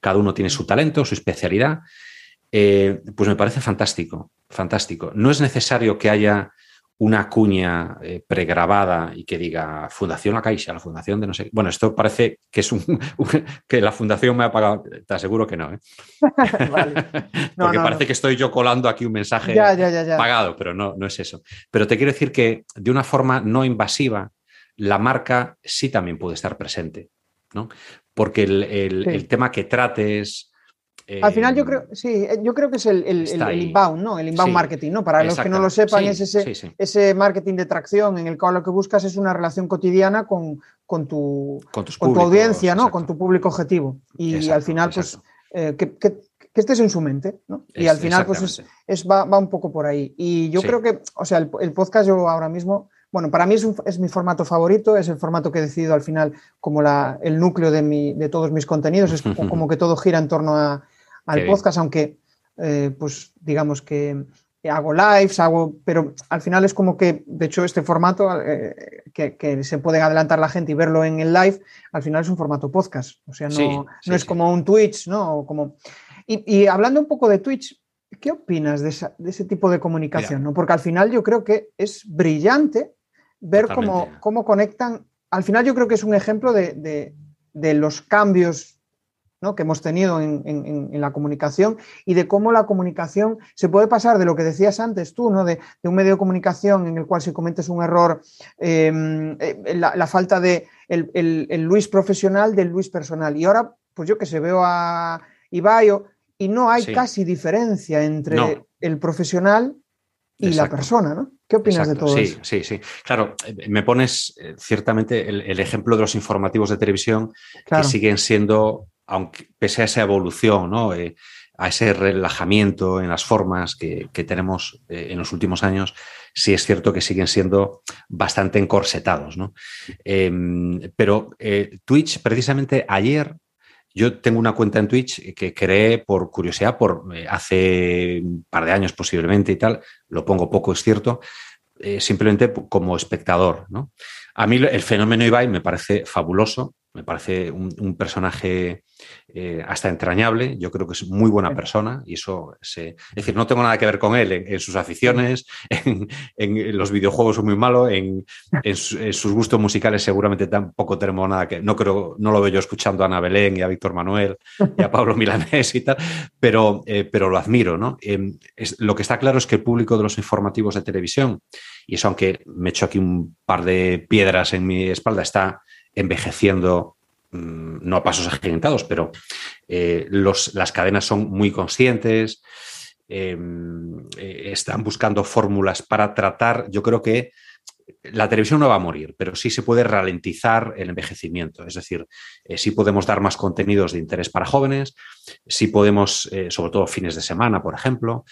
cada uno tiene su talento, su especialidad, eh, pues me parece fantástico, fantástico. No es necesario que haya una cuña eh, pregrabada y que diga Fundación La Caixa, la Fundación de no sé. Bueno, esto parece que es un, que la Fundación me ha pagado. Te aseguro que no. ¿eh? Porque parece que estoy yo colando aquí un mensaje pagado, pero no, no es eso. Pero te quiero decir que de una forma no invasiva, la marca sí también puede estar presente. ¿no? porque el, tema que trates... Al final yo creo, sí, eh, yo creo que es el, inbound, ¿no? El inbound marketing, ¿no? Para los que no lo sepan, es ese, marketing de tracción en el cual lo que buscas es una relación cotidiana con, con tu, con, tu audiencia, ¿no? Con tu público objetivo. Y al final, pues, eh, que, estés en su mente, ¿no? Y al final, pues, es, va, un poco por ahí. Y yo creo que, o sea, el podcast yo ahora mismo bueno, para mí es, mi formato favorito, es el formato que he decidido al final como el núcleo de, todos mis contenidos, es como que todo gira en torno al podcast, aunque eh, pues digamos que hago lives, hago, pero al final es como que, de hecho, este formato eh, que, se puede adelantar la gente y verlo en el live, al final es un formato podcast, o sea, no, es como un Twitch, ¿no? Como... Y, hablando un poco de Twitch, ¿qué opinas de, ese tipo de comunicación? ¿no? Porque al final yo creo que es brillante ver cómo, cómo, conectan. Al final yo creo que es un ejemplo de, los cambios que hemos tenido en, la comunicación y de cómo la comunicación se puede pasar de lo que decías antes tú, ¿no? de, un medio de comunicación en el cual si cometes un error, em, eh, la, falta de el, Luis profesional del Luis personal. Y ahora, pues yo que se veo a Ibayo y no hay casi diferencia entre el profesional y la persona, ¿no? ¿Qué opinas de todo sí, eso? Sí, sí, Claro, eh, me pones eh, ciertamente el, ejemplo de los informativos de televisión que siguen siendo, aunque pese a esa evolución. Eh, a ese relajamiento en las formas que, tenemos en los últimos años, sí es cierto que siguen siendo bastante encorsetados. ¿no? Em, pero Twitch, precisamente ayer, yo tengo una cuenta en Twitch que creé por curiosidad, por eh, hace un par de años posiblemente y tal, lo pongo poco, es cierto, eh, simplemente como espectador. A mí el fenómeno Ibai me parece fabuloso, me parece un, personaje eh, hasta entrañable. Yo creo que es muy buena persona y eso es decir, no tengo nada que ver con él en, sus aficiones, en, los videojuegos son muy malo, en, sus gustos musicales seguramente tampoco tenemos nada que. No creo, no lo veo yo escuchando a Ana Belén y a Víctor Manuel y a Pablo Milanés y tal, pero, eh, pero lo admiro, ¿no? Em, lo que está claro es que el público de los informativos de televisión, y eso aunque me echo aquí un par de piedras en mi espalda, está envejeciendo mm, no a pasos agigantados, pero eh, las cadenas son muy conscientes, em, eh, están buscando fórmulas para tratar, yo creo que la televisión no va a morir, pero sí se puede ralentizar el envejecimiento. Es decir, eh, sí podemos dar más contenidos de interés para jóvenes, sí podemos, sobre todo fines de semana, por ejemplo,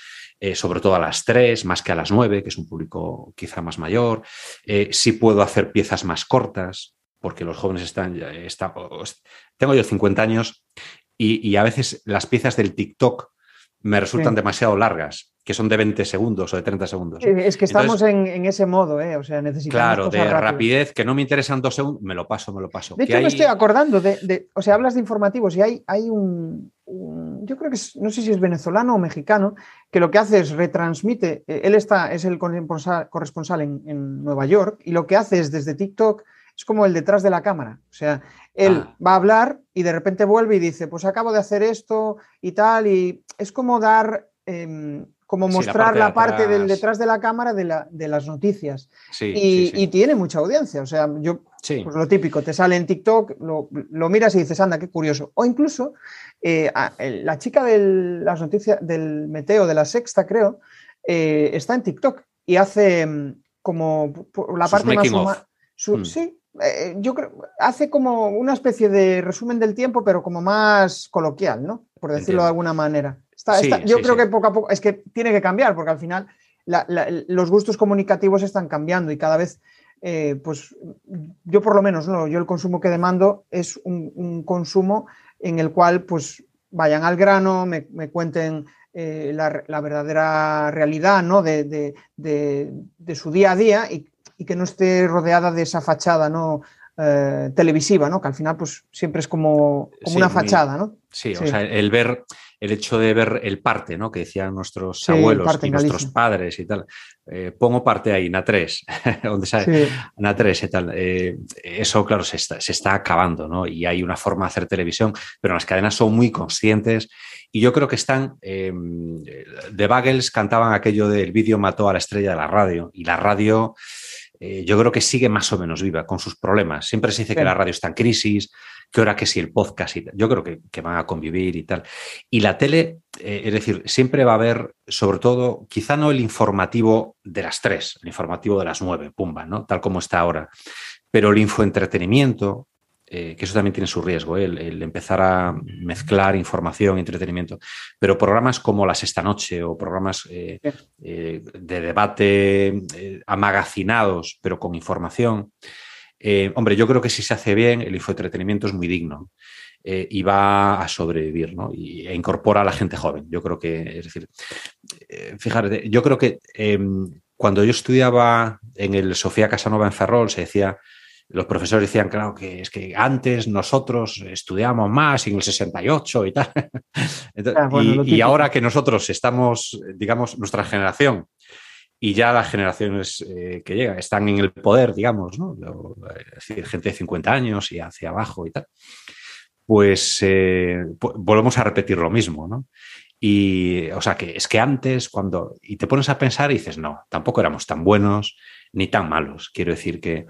sobre todo a las 3, más que a las 9, que es un público quizá más mayor. sí puedo hacer piezas más cortas, porque los jóvenes están, tengo yo 50 años y, a veces las piezas del TikTok me resultan demasiado largas, que son de 20 segundos o de 30 segundos. Es que estamos en, ese modo, ¿eh? o sea, necesitamos. Claro, de rapidez, que no me interesan dos segundos, me lo paso, me lo paso. De hecho, me estoy acordando de, o sea, hablas de informativos y hay, hay un, yo creo que no sé si es venezolano o mexicano, que lo que hace es retransmite, eh, él está, es el corresponsal en, Nueva York y lo que hace es desde TikTok, es como el detrás de la cámara, o sea, él ah. va a hablar y de repente vuelve y dice, pues acabo de hacer esto y tal, y es como dar... Em, como mostrar la parte, del detrás de la cámara de, la, de las noticias. y, tiene mucha audiencia. O sea, yo, pues lo típico, te sale en TikTok, lo, miras y dices, anda, qué curioso. O incluso eh, la chica de las noticias del Meteo, de la Sexta, creo, eh, está en TikTok y hace mm, como la parte más hmm. Sí, eh, yo creo, hace como una especie de resumen del tiempo, pero como más coloquial, ¿no? Por decirlo de alguna manera yo creo que poco a poco, es que tiene que cambiar, porque al final los gustos comunicativos están cambiando y cada vez, eh, pues yo por lo menos, ¿no? yo el consumo que demando es un, consumo en el cual pues vayan al grano, me, cuenten eh, la, verdadera realidad ¿no? de, su día a día y, que no esté rodeada de esa fachada ¿no? Eh, televisiva, ¿no? que al final pues siempre es como, una fachada. ¿no? Sí, o sea, el ver el hecho de ver el parte, ¿no? Que decían nuestros abuelos y nuestros padres y tal. Eh, pongo parte ahí, na 3, donde sale na 3 y tal. Eh, eso, claro, se está, acabando, ¿no? Y hay una forma de hacer televisión, pero las cadenas son muy conscientes y yo creo que están. Eh, The Bagels cantaban aquello del vídeo mató a la estrella de la radio y la radio. Yo creo que sigue más o menos viva con sus problemas. Siempre se dice que la radio está en crisis, que ahora que si el podcast y yo creo que, van a convivir y tal. Y la tele, eh, es decir, siempre va a haber, sobre todo, quizá no el informativo de las tres, el informativo de las nueve, pumba, ¿no? Tal como está ahora. Pero el infoentretenimiento, eh, que eso también tiene su riesgo, ¿eh? el, empezar a mezclar información y entretenimiento. Pero programas como Las Esta Noche o programas de debate amagacinados, pero con información, eh, hombre, yo creo que si se hace bien, el infoentretenimiento es muy digno eh, y va a sobrevivir, ¿no? Y, e incorpora a la gente joven. Yo creo que, es decir, eh, fíjate, yo creo que em, cuando yo estudiaba en el Sofía Casanova en Ferrol, se decía, los profesores decían, claro, que es que antes nosotros estudiamos más en el 68 y tal. Ah, y, y, ahora que nosotros estamos, digamos, nuestra generación y ya las generaciones eh, que llegan están en el poder, digamos, ¿no? Es decir, gente de 50 años y hacia abajo y tal, pues eh, volvemos a repetir lo mismo, ¿no? Y, o sea, que es que antes, cuando, y te pones a pensar y dices, no, tampoco éramos tan buenos ni tan malos. Quiero decir que,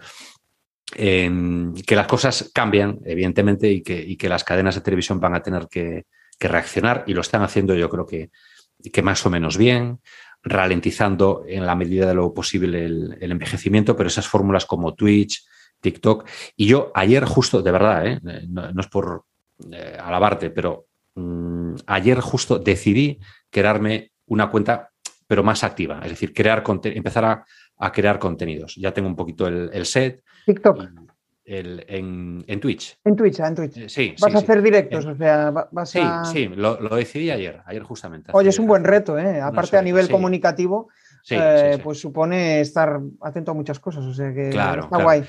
que las cosas cambian, evidentemente, y que, y que, las cadenas de televisión van a tener que, reaccionar y lo están haciendo yo creo que, más o menos bien ralentizando en la medida de lo posible el, envejecimiento, pero esas fórmulas como Twitch, TikTok. Y yo ayer justo, de verdad, ¿eh? no, es por eh, alabarte, pero mm, ayer justo decidí crearme una cuenta, pero más activa, es decir, crear empezar a, crear contenidos. Ya tengo un poquito el, set. TikTok en, en, Twitch. En Twitch, ah, en Twitch. Eh, sí, vas a hacer directos, o sea, vas sí, Sí, lo, decidí ayer, ayer justamente. Oye, es un buen reto, ¿eh? Aparte a nivel comunicativo, eh, pues supone estar atento a muchas cosas, o sea que está guay.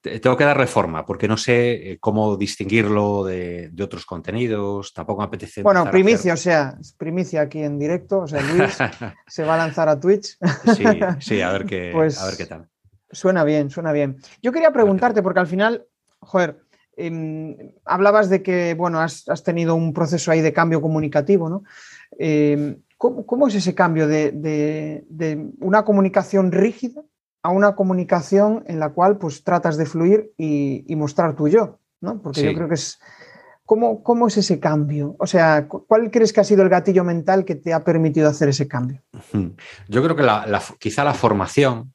Tengo que dar reforma porque no sé eh, cómo distinguirlo de, otros contenidos, tampoco me apetece. Bueno, primicia, o sea, primicia aquí en directo, o sea, Luis se va a lanzar a Twitch. sí, sí, a ver qué, pues, a ver qué tal. Suena bien, suena bien. Yo quería preguntarte, porque al final, joder, em, hablabas de que, bueno, has, tenido un proceso ahí de cambio comunicativo, ¿no? Em, ¿cómo, es ese cambio de, una comunicación rígida a una comunicación en la cual pues tratas de fluir y, mostrar tu yo, ¿no? Porque yo creo que es... ¿Cómo, ¿Cómo, es ese cambio? O sea, ¿cuál crees que ha sido el gatillo mental que te ha permitido hacer ese cambio? Yo creo que quizá la formación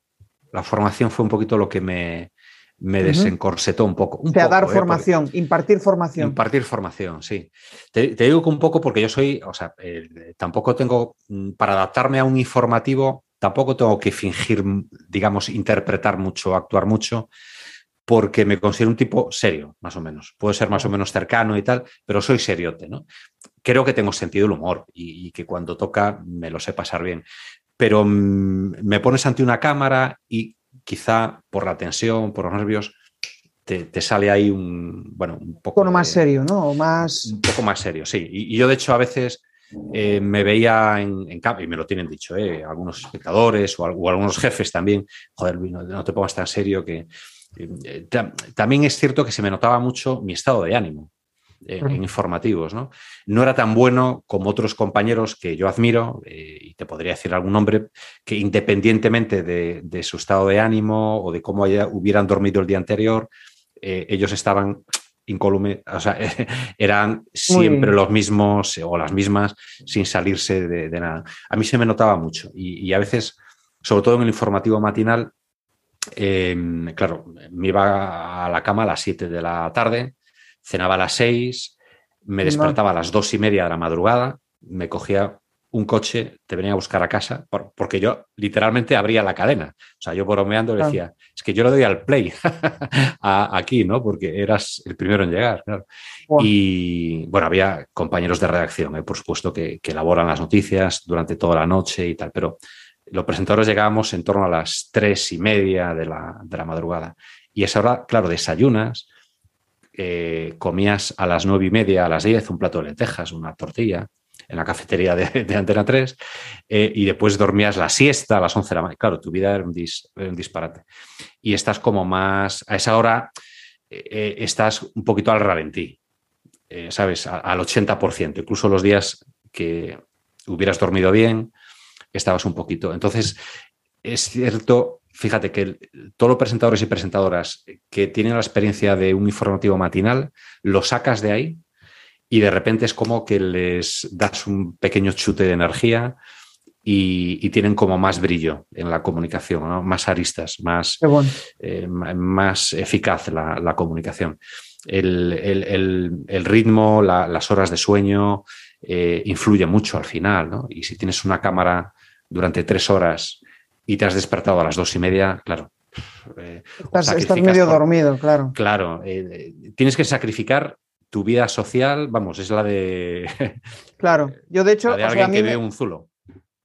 la formación fue un poquito lo que me, me desencorsetó un poco. o sea, dar ¿eh? formación, impartir formación. Impartir formación, sí. Te, digo que un poco porque yo soy, o sea, eh, tampoco tengo, mm, para adaptarme a un informativo, tampoco tengo que fingir, digamos, interpretar mucho, actuar mucho, porque me considero un tipo serio, más o menos. Puedo ser más o menos cercano y tal, pero soy seriote, ¿no? Creo que tengo sentido del humor y, y que cuando toca me lo sé pasar bien pero mm, me pones ante una cámara y quizá por la tensión, por los nervios, te, sale ahí un, bueno, un poco... más serio, ¿no? más... Un poco más serio, sí. Y, yo, de hecho, a veces eh, me veía en, en y me lo tienen dicho, eh, algunos espectadores o, algunos jefes también, joder, no, no te pongas tan serio que... Eh, también es cierto que se me notaba mucho mi estado de ánimo. En, informativos. ¿no? no era tan bueno como otros compañeros que yo admiro, y te podría decir algún nombre, que independientemente de, su estado de ánimo o de cómo hubieran dormido el día anterior, eh, ellos estaban incólumes, o sea, eran siempre los mismos o las mismas sin salirse de, nada. A mí se me notaba mucho y, a veces, sobre todo en el informativo matinal, em, claro, me iba a la cama a las 7 de la tarde, cenaba a las 6, me despertaba a las dos y media de la madrugada, me cogía un coche te venía a buscar a casa, porque yo literalmente abría la cadena. O sea, yo bromeando le decía, es que yo le doy al play aquí, ¿no? Porque eras el primero en llegar, Y bueno, había compañeros de redacción, ¿eh? por supuesto, que, elaboran las noticias durante toda la noche y tal, pero los presentadores llegábamos en torno a las tres y media de la, madrugada. Y esa hora, claro, desayunas, eh, comías a las nueve y media, a las diez, un plato de lentejas, una tortilla, en la cafetería de, Antena 3 eh, y después dormías la siesta a las 11 de la mañana. Claro, tu vida era un, disparate. Y estás como más, a esa hora eh, estás un poquito al ralentí, ¿sabes? al 80%, incluso los días que hubieras dormido bien, estabas un poquito. Entonces, es cierto, fíjate que todos los presentadores y presentadoras que tienen la experiencia de un informativo matinal, lo sacas de ahí y de repente es como que les das un pequeño chute de energía y, tienen como más brillo en la comunicación, más aristas, más, eh, más eficaz la, comunicación. El, ritmo, las horas de sueño eh, influye mucho al final, ¿no? Y si tienes una cámara durante tres horas y te has despertado a las dos y media, claro. Eh, estás, medio dormido, claro. Claro, tienes que sacrificar tu vida social, vamos, es la de. Claro, yo de hecho. de alguien que ve un zulo.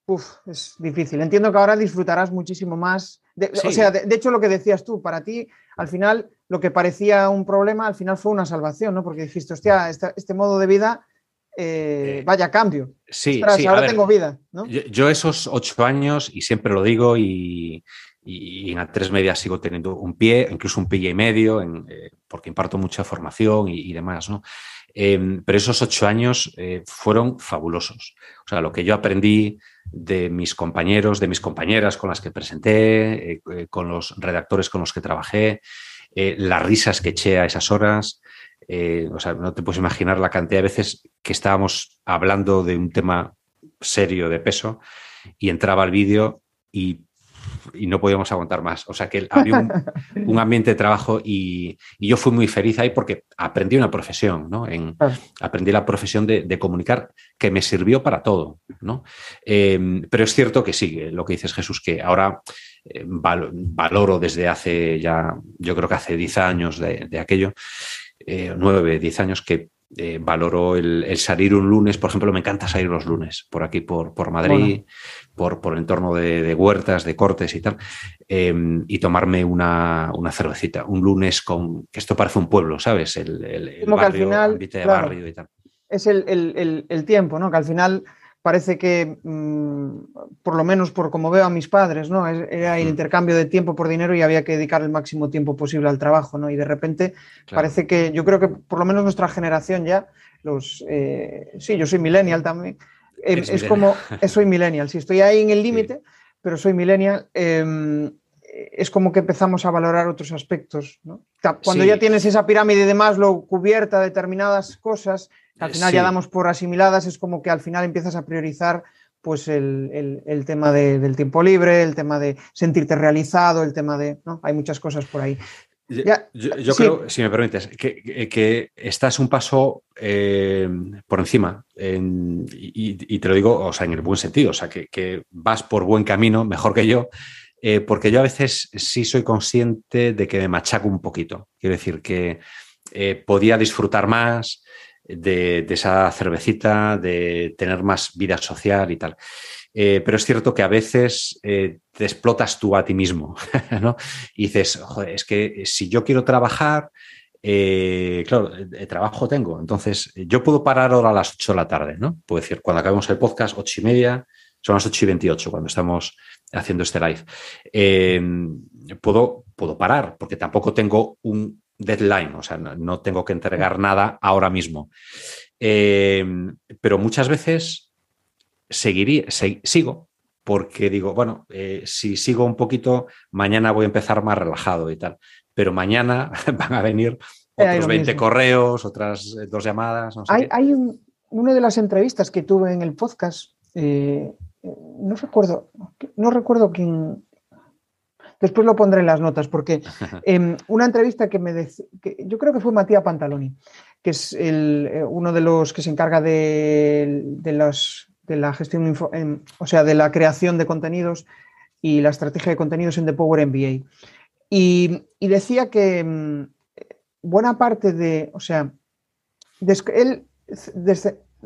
Uf, es difícil. Entiendo que ahora disfrutarás muchísimo más. O sea, de, hecho, lo que decías tú, para ti, al final, lo que parecía un problema, al final fue una salvación, ¿no? Porque dijiste, hostia, este, modo de vida, eh, eh, vaya cambio. Sí, sí ahora tengo vida, ¿no? yo, esos ocho años, y siempre lo digo, y, y, en A3 Media sigo teniendo un pie, incluso un pie y medio, eh, porque imparto mucha formación y, demás, ¿no? Em, pero esos ocho años fueron fabulosos. O sea, lo que yo aprendí de mis compañeros, de mis compañeras con las que presenté, con los redactores con los que trabajé, las risas que eché a esas horas. O sea, no te puedes imaginar la cantidad de veces que estábamos hablando de un tema serio de peso y entraba el vídeo y y no podíamos aguantar más. O sea que había un, ambiente de trabajo y, yo fui muy feliz ahí porque aprendí una profesión, ¿no? En, aprendí la profesión de, comunicar que me sirvió para todo, ¿no? Em, pero es cierto que sí, lo que dices Jesús, que ahora eh, valoro desde hace ya, yo creo que hace 10 años de, aquello, eh, 9, 10 años que eh, valoro el, salir un lunes, por ejemplo, me encanta salir los lunes por aquí, por, por Madrid, por, por el entorno de, huertas, de cortes y tal, em, y tomarme una, cervecita, un lunes con, que esto parece un pueblo, ¿sabes? El, el, barrio, al final, de barrio y tal. Es el, tiempo, ¿no? Que al final parece que, mm, por lo menos por como veo a mis padres, ¿no? Era el intercambio de tiempo por dinero y había que dedicar el máximo tiempo posible al trabajo, ¿no? Y de repente parece que yo creo que por lo menos nuestra generación ya, los, eh, sí, yo soy millennial también, em, es como, soy millennial, si estoy ahí en el límite, pero soy millennial, em, es como que empezamos a valorar otros aspectos, ¿no? Cuando ya tienes esa pirámide de Maslow cubierta de determinadas cosas, al final ya damos por asimiladas, es como que al final empiezas a priorizar pues el, tema del tiempo libre, el tema de sentirte realizado, el tema de, ¿no? Hay muchas cosas por ahí. Yo, creo, si me permites, que, estás un paso eh, por encima, y, te lo digo, o sea, en el buen sentido, o sea, que, vas por buen camino, mejor que yo, eh, porque yo a veces sí soy consciente de que me machaco un poquito. Quiero decir que eh, podía disfrutar más, de, esa cervecita, de tener más vida social y tal. Eh, pero es cierto que a veces te explotas tú a ti mismo, ¿no? Y dices, joder, es que si yo quiero trabajar, claro, trabajo tengo. Entonces, yo puedo parar ahora a las 8 de la tarde, ¿no? Puedo decir, cuando acabemos el podcast, 8 y media, son las 8 y 28 cuando estamos haciendo este live. puedo, puedo parar, porque tampoco tengo un deadline, o sea, no, tengo que entregar nada ahora mismo. pero muchas veces seguiría, sigo, porque digo, bueno, eh, si sigo un poquito, mañana voy a empezar más relajado y tal. Pero mañana van a venir otros 20 correos, otras eh, dos llamadas. hay, una de las entrevistas que tuve en el podcast, eh, no recuerdo, no recuerdo quién. Después lo pondré en las notas, porque em, una entrevista que me que yo creo que fue Matías Pantaloni, que es el, uno de los que se encarga de, de de la gestión, o sea, de la creación de contenidos y la estrategia de contenidos en The Power MBA. Y, decía que mm, buena parte de, o sea, él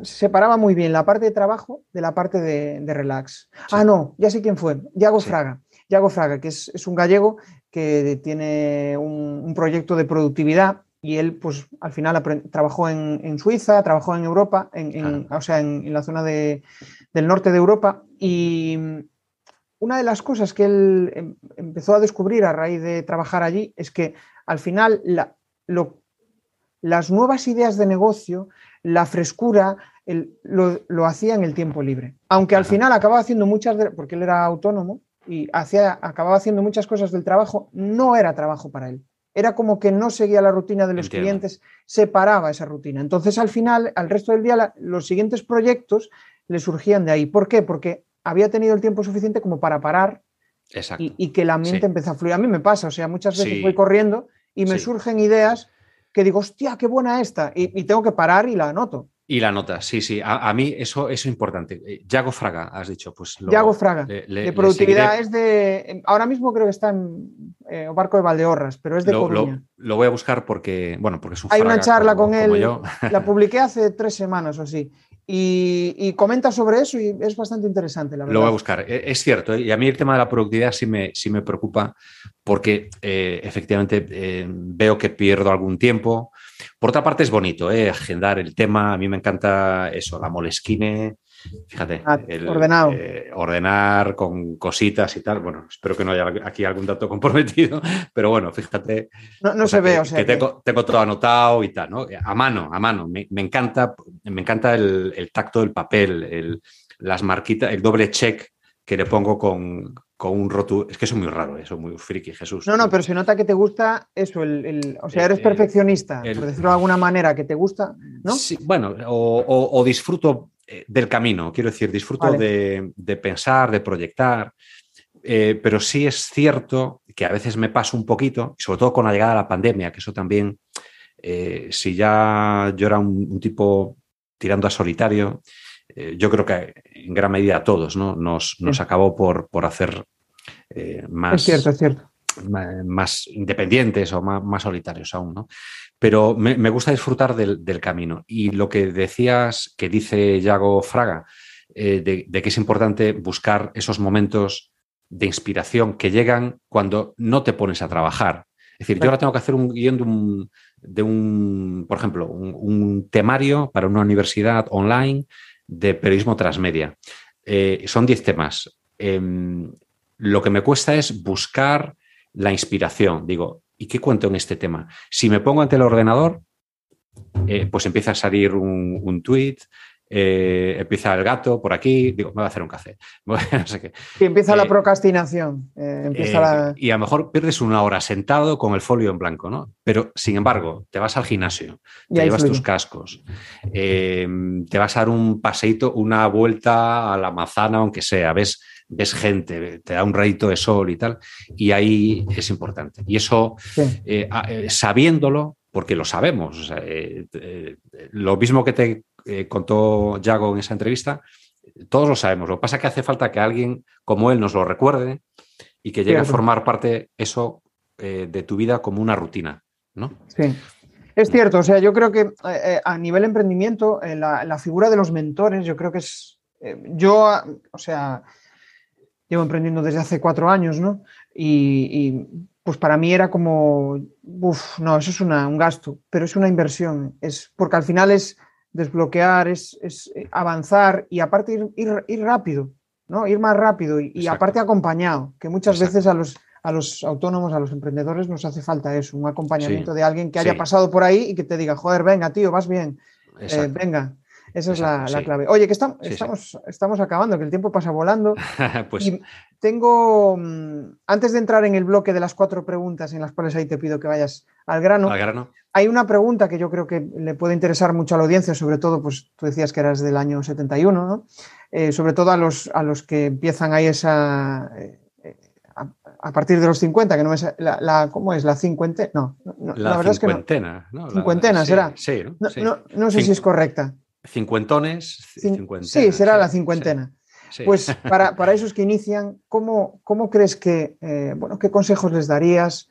separaba muy bien la parte de trabajo de la parte de, relax. Ah, no, ya sé quién fue, Yago Fraga. Yago Fraga, que es, un gallego que tiene un, proyecto de productividad y él, pues al final trabajó en, Suiza, trabajó en Europa, en, o sea, en, la zona del norte de Europa. Y una de las cosas que él em, empezó a descubrir a raíz de trabajar allí es que al final las nuevas ideas de negocio, la frescura, lo, hacía en el tiempo libre. Aunque al final acababa haciendo muchas, porque él era autónomo y hacía, acababa haciendo muchas cosas del trabajo, no era trabajo para él era como que no seguía la rutina de los clientes, separaba esa rutina. Entonces, al final, al resto del día, los siguientes proyectos le surgían de ahí. ¿Por qué? Porque había tenido el tiempo suficiente como para parar y, que la mente empezó a fluir. A mí me pasa, o sea, muchas veces voy corriendo y me surgen ideas que digo, hostia, qué buena esta, y, tengo que parar y la anoto. Y la nota, sí, sí. A, mí eso, es importante. Eh, Yago Fraga, has dicho. Pues Yago Fraga. de productividad es de. Ahora mismo creo que está en eh, Barco de Valdeorras, pero es de lo, Lo, voy a buscar porque, bueno, porque es un Hay una charla con él. La publiqué hace tres semanas o así. Y, comenta sobre eso y es bastante interesante, la verdad. Lo voy a buscar. E, es cierto, ¿eh? y a mí el tema de la productividad sí me, sí me preocupa porque efectivamente veo que pierdo algún tiempo por otra parte, es bonito ¿eh? agendar el tema. A mí me encanta eso, la molesquine. Fíjate, ah, ordenado. Eh, ordenar con cositas y tal. Bueno, espero que no haya aquí algún dato comprometido, pero bueno, fíjate. No, se ve, o sea. Que, Tengo, todo anotado y tal, ¿no? A mano, a mano. Me, encanta, me encanta el, tacto del papel, las marquitas, el doble check que le pongo con, con un roto. Es que eso es muy raro, eso muy friki, Jesús. No, no, pero se nota que te gusta eso, el, o sea, eres eh, perfeccionista, por decirlo de alguna manera, que te gusta, ¿no? Sí, bueno, o, disfruto eh, del camino, quiero decir, disfruto de, pensar, de proyectar. Eh, pero sí es cierto que a veces me paso un poquito, sobre todo con la llegada de la pandemia, que eso también, si ya yo era un tipo tirando a solitario, eh, yo creo que en gran medida a todos ¿no? nos, acabó por, hacer eh, más, cierto, cierto. Más, independientes o más, solitarios aún. ¿no? Pero me, gusta disfrutar del, camino. Y lo que decías, que dice Yago Fraga, eh, de, que es importante buscar esos momentos de inspiración que llegan cuando no te pones a trabajar. Es decir, yo ahora tengo que hacer un guion de un, de un por ejemplo, un, temario para una universidad online de periodismo transmedia. Eh, son 10 temas. Em, lo que me cuesta es buscar la inspiración. Digo, ¿y qué cuento en este tema? Si me pongo ante el ordenador, eh, pues empieza a salir un, un tweet, eh, empieza el gato por aquí, digo, me voy a hacer un café. Y empieza la eh, procrastinación. Y a lo mejor pierdes una hora sentado con el folio en blanco, ¿no? Pero sin embargo, te vas al gimnasio, te llevas tus cascos, te vas a dar un paseito, una vuelta a la manzana, aunque sea, ves, ves gente, te da un rayito de sol y tal, y ahí es importante. Y eso, sabiéndolo, porque lo sabemos. lo mismo que te eh, contó Yago en esa entrevista, todos lo sabemos. Lo que pasa es que hace falta que alguien como él nos lo recuerde y que llegue a formar parte eso eh, de tu vida como una rutina, ¿no? Sí. Es cierto, o sea, yo creo que eh, eh, a nivel emprendimiento, eh, la, figura de los mentores, yo creo que es. yo, o sea, llevo emprendiendo desde hace cuatro años, ¿no? Y, pues para mí era como, uff, no, eso es un gasto, pero es una inversión, es porque al final es desbloquear, es, avanzar y aparte ir, rápido, ¿no? Ir más rápido y, aparte acompañado, que muchas veces a los a los autónomos, a los emprendedores nos hace falta eso, un acompañamiento de alguien que haya pasado por ahí y que te diga, joder, venga, tío, vas bien, eh, venga. Esa es la, clave. Oye, que estamos, estamos, acabando, que el tiempo pasa volando. pues... Y tengo, mm, antes de entrar en el bloque de las cuatro preguntas en las cuales ahí te pido que vayas al grano, al grano. hay una pregunta que yo creo que le puede interesar mucho a la audiencia, sobre todo, pues tú decías que eras del año 71, ¿no? Eh, sobre todo a los, a los que empiezan ahí esa... Eh, a partir de los 50, que no es la, ¿cómo es? La cincuentena, no, la, verdad es que no. Cincuentena, ¿será? Sí, no, sé si es correcta. Cincuentones, Sí, será la cincuentena. Pues para, para, esos que inician, ¿cómo, cómo crees que, eh, bueno, qué consejos les darías,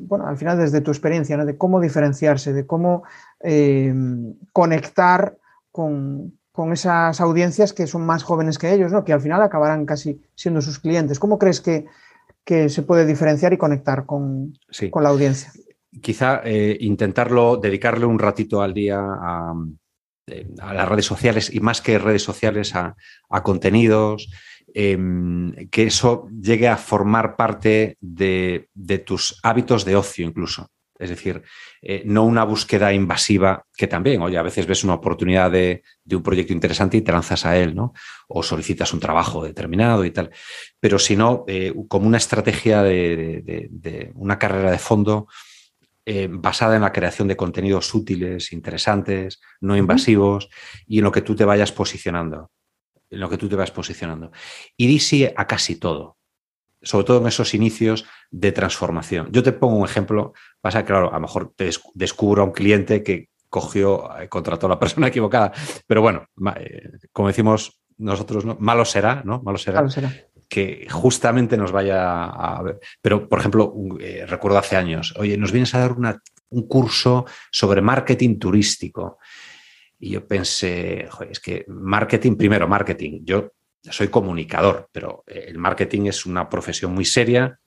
bueno, al final desde tu experiencia, ¿no? de cómo diferenciarse, de cómo eh, conectar con, con, esas audiencias que son más jóvenes que ellos, ¿no? que al final acabarán casi siendo sus clientes? ¿Cómo crees que, que se puede diferenciar y conectar con, con la audiencia. Quizá eh, intentarlo, dedicarle un ratito al día a, eh, las redes sociales y más que redes sociales a, contenidos, em, que eso llegue a formar parte de, de, tus hábitos de ocio incluso. Es decir, eh, no una búsqueda invasiva, que también, oye, a veces ves una oportunidad de, un proyecto interesante y te lanzas a él, ¿no? O solicitas un trabajo determinado y tal. Pero sino eh, como una estrategia de, una carrera de fondo eh, basada en la creación de contenidos útiles, interesantes, no invasivos y en lo que tú te vayas posicionando. En lo que tú te vas posicionando. Y di sí a casi todo sobre todo en esos inicios de transformación. Yo te pongo un ejemplo, pasa que, claro, a lo mejor te descubro a un cliente que cogió, eh, contrató a la persona equivocada, pero bueno, eh, como decimos nosotros, ¿no? malo será, ¿no? Malo será. Que justamente nos vaya a ver. Pero, por ejemplo, eh, recuerdo hace años, oye, nos vienes a dar un curso sobre marketing turístico. Y yo pensé, es que marketing, primero marketing. Yo soy comunicador, pero el marketing es una profesión muy seria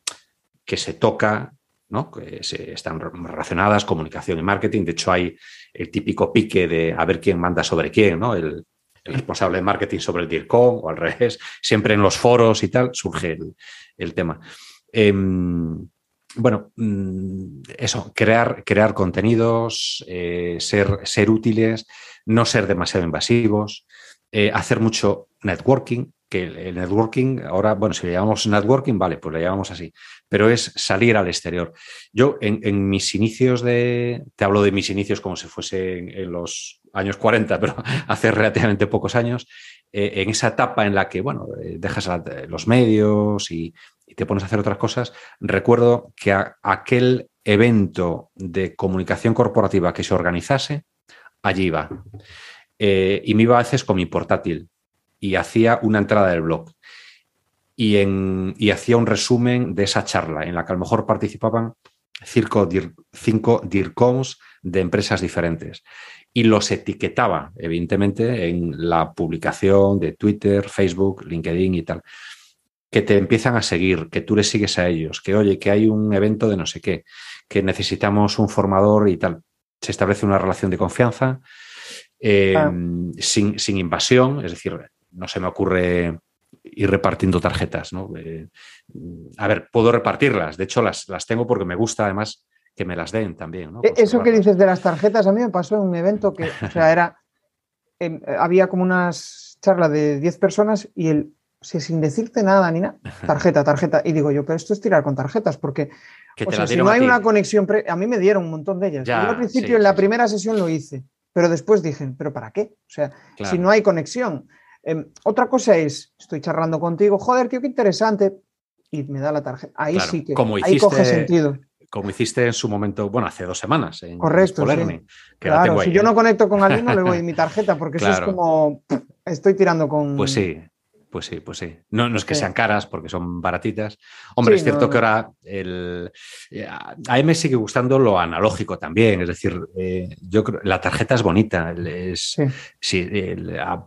que se toca, ¿no? que están relacionadas comunicación y marketing. De hecho, hay el típico pique de a ver quién manda sobre quién, ¿no? El, responsable de marketing sobre el DIRCOM o al revés. Siempre en los foros y tal surge el, tema. Em, bueno, mm, eso, crear, crear contenidos, eh, ser, ser útiles, no ser demasiado invasivos, eh, hacer mucho networking, que el networking, ahora, bueno, si le llamamos networking, vale, pues le llamamos así, pero es salir al exterior. Yo en, mis inicios de, te hablo de mis inicios como si fuese en, los años 40, pero hace relativamente pocos años, eh, en esa etapa en la que, bueno, eh, dejas los medios y, te pones a hacer otras cosas, recuerdo que aquel evento de comunicación corporativa que se organizase, allí iba. Eh, y me iba a veces con mi portátil y hacía una entrada del blog. Y, en, hacía un resumen de esa charla en la que a lo mejor participaban cinco, cinco DIRCOMs de empresas diferentes. Y los etiquetaba, evidentemente, en la publicación de Twitter, Facebook, LinkedIn y tal. Que te empiezan a seguir, que tú les sigues a ellos, que oye, que hay un evento de no sé qué, que necesitamos un formador y tal. Se establece una relación de confianza Em, sin, invasión, es decir, no se me ocurre ir repartiendo tarjetas. ¿no? Eh, a ver, puedo repartirlas, de hecho las, las tengo porque me gusta además que me las den también. E, eso que dices de las tarjetas, a mí me pasó en un evento que, o sea, era, em, había como unas charlas de 10 personas y el, sin decirte nada ni nada, tarjeta, tarjeta. Y digo yo, pero esto es tirar con tarjetas, porque o sea, si no hay una conexión, a mí me dieron un montón de ellas. yo al principio en la primera sesión lo hice. Pero después dije, ¿pero para qué? O sea, si no hay conexión. Em, otra cosa es, estoy charlando contigo, joder, tío, qué interesante, y me da la tarjeta. Ahí sí que como hiciste, coge sentido. Como hiciste en su momento, bueno, hace dos semanas. En Correcto. Sí. claro, si yo no conecto con alguien, no le doy mi tarjeta, porque eso es como, estoy tirando con. Pues sí. Pues sí, pues sí. No, no es que sean caras porque son baratitas. Hombre, es cierto que ahora el, eh, a mí me sigue gustando lo analógico también. Es decir, eh, yo creo la tarjeta es bonita. Es, sí.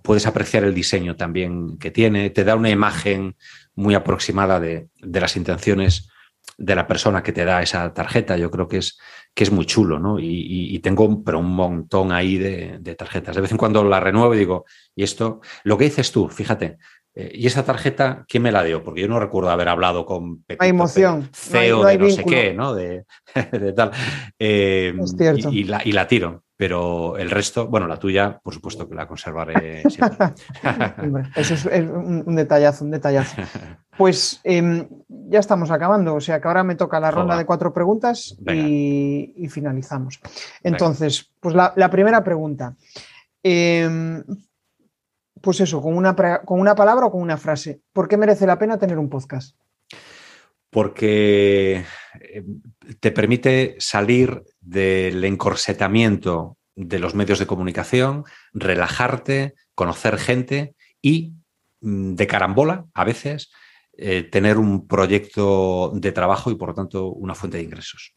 puedes apreciar el diseño también que tiene. Te da una imagen muy aproximada de, las intenciones de la persona que te da esa tarjeta. Yo creo que es, que es muy chulo, ¿no? Y, tengo pero un montón ahí de, de, tarjetas. De vez en cuando la renuevo y digo, y esto, lo que dices tú, fíjate, eh, ¿Y esa tarjeta quién me la dio? Porque yo no recuerdo haber hablado con Hay emoción. CEO de no sé qué, ¿no? De, tal. Eh, es cierto. Y, la, y, la, tiro. Pero el resto, bueno, la tuya, por supuesto que la conservaré siempre. Eso es, un, detallazo, un detallazo. Pues em, ya estamos acabando. O sea que ahora me toca la ronda de cuatro preguntas y, finalizamos. Entonces, pues la, la primera pregunta. Eh, pues eso, con una, con una palabra o con una frase. ¿Por qué merece la pena tener un podcast? Porque te permite salir del encorsetamiento de los medios de comunicación, relajarte, conocer gente y mm, de carambola, a veces, eh, tener un proyecto de trabajo y por lo tanto una fuente de ingresos.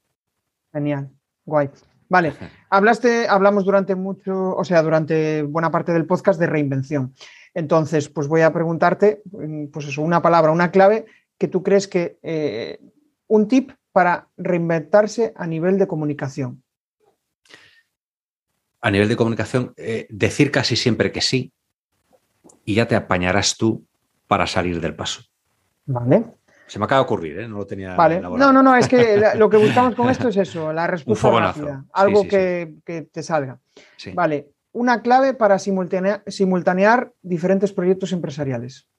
Genial, guay. Vale, hablaste, hablamos durante mucho, o sea, durante buena parte del podcast de reinvención. Entonces, pues voy a preguntarte, mm, pues eso, una palabra, una clave que tú crees que eh, un tip para reinventarse a nivel de comunicación. A nivel de comunicación, eh, decir casi siempre que sí y ya te apañarás tú para salir del paso. Vale. Se me acaba de ocurrir, ¿eh? no lo tenía. Vale. No, no, no, es que lo que buscamos con esto es eso, la respuesta rápida, algo que, te salga. Vale, una clave para simultanear, diferentes proyectos empresariales.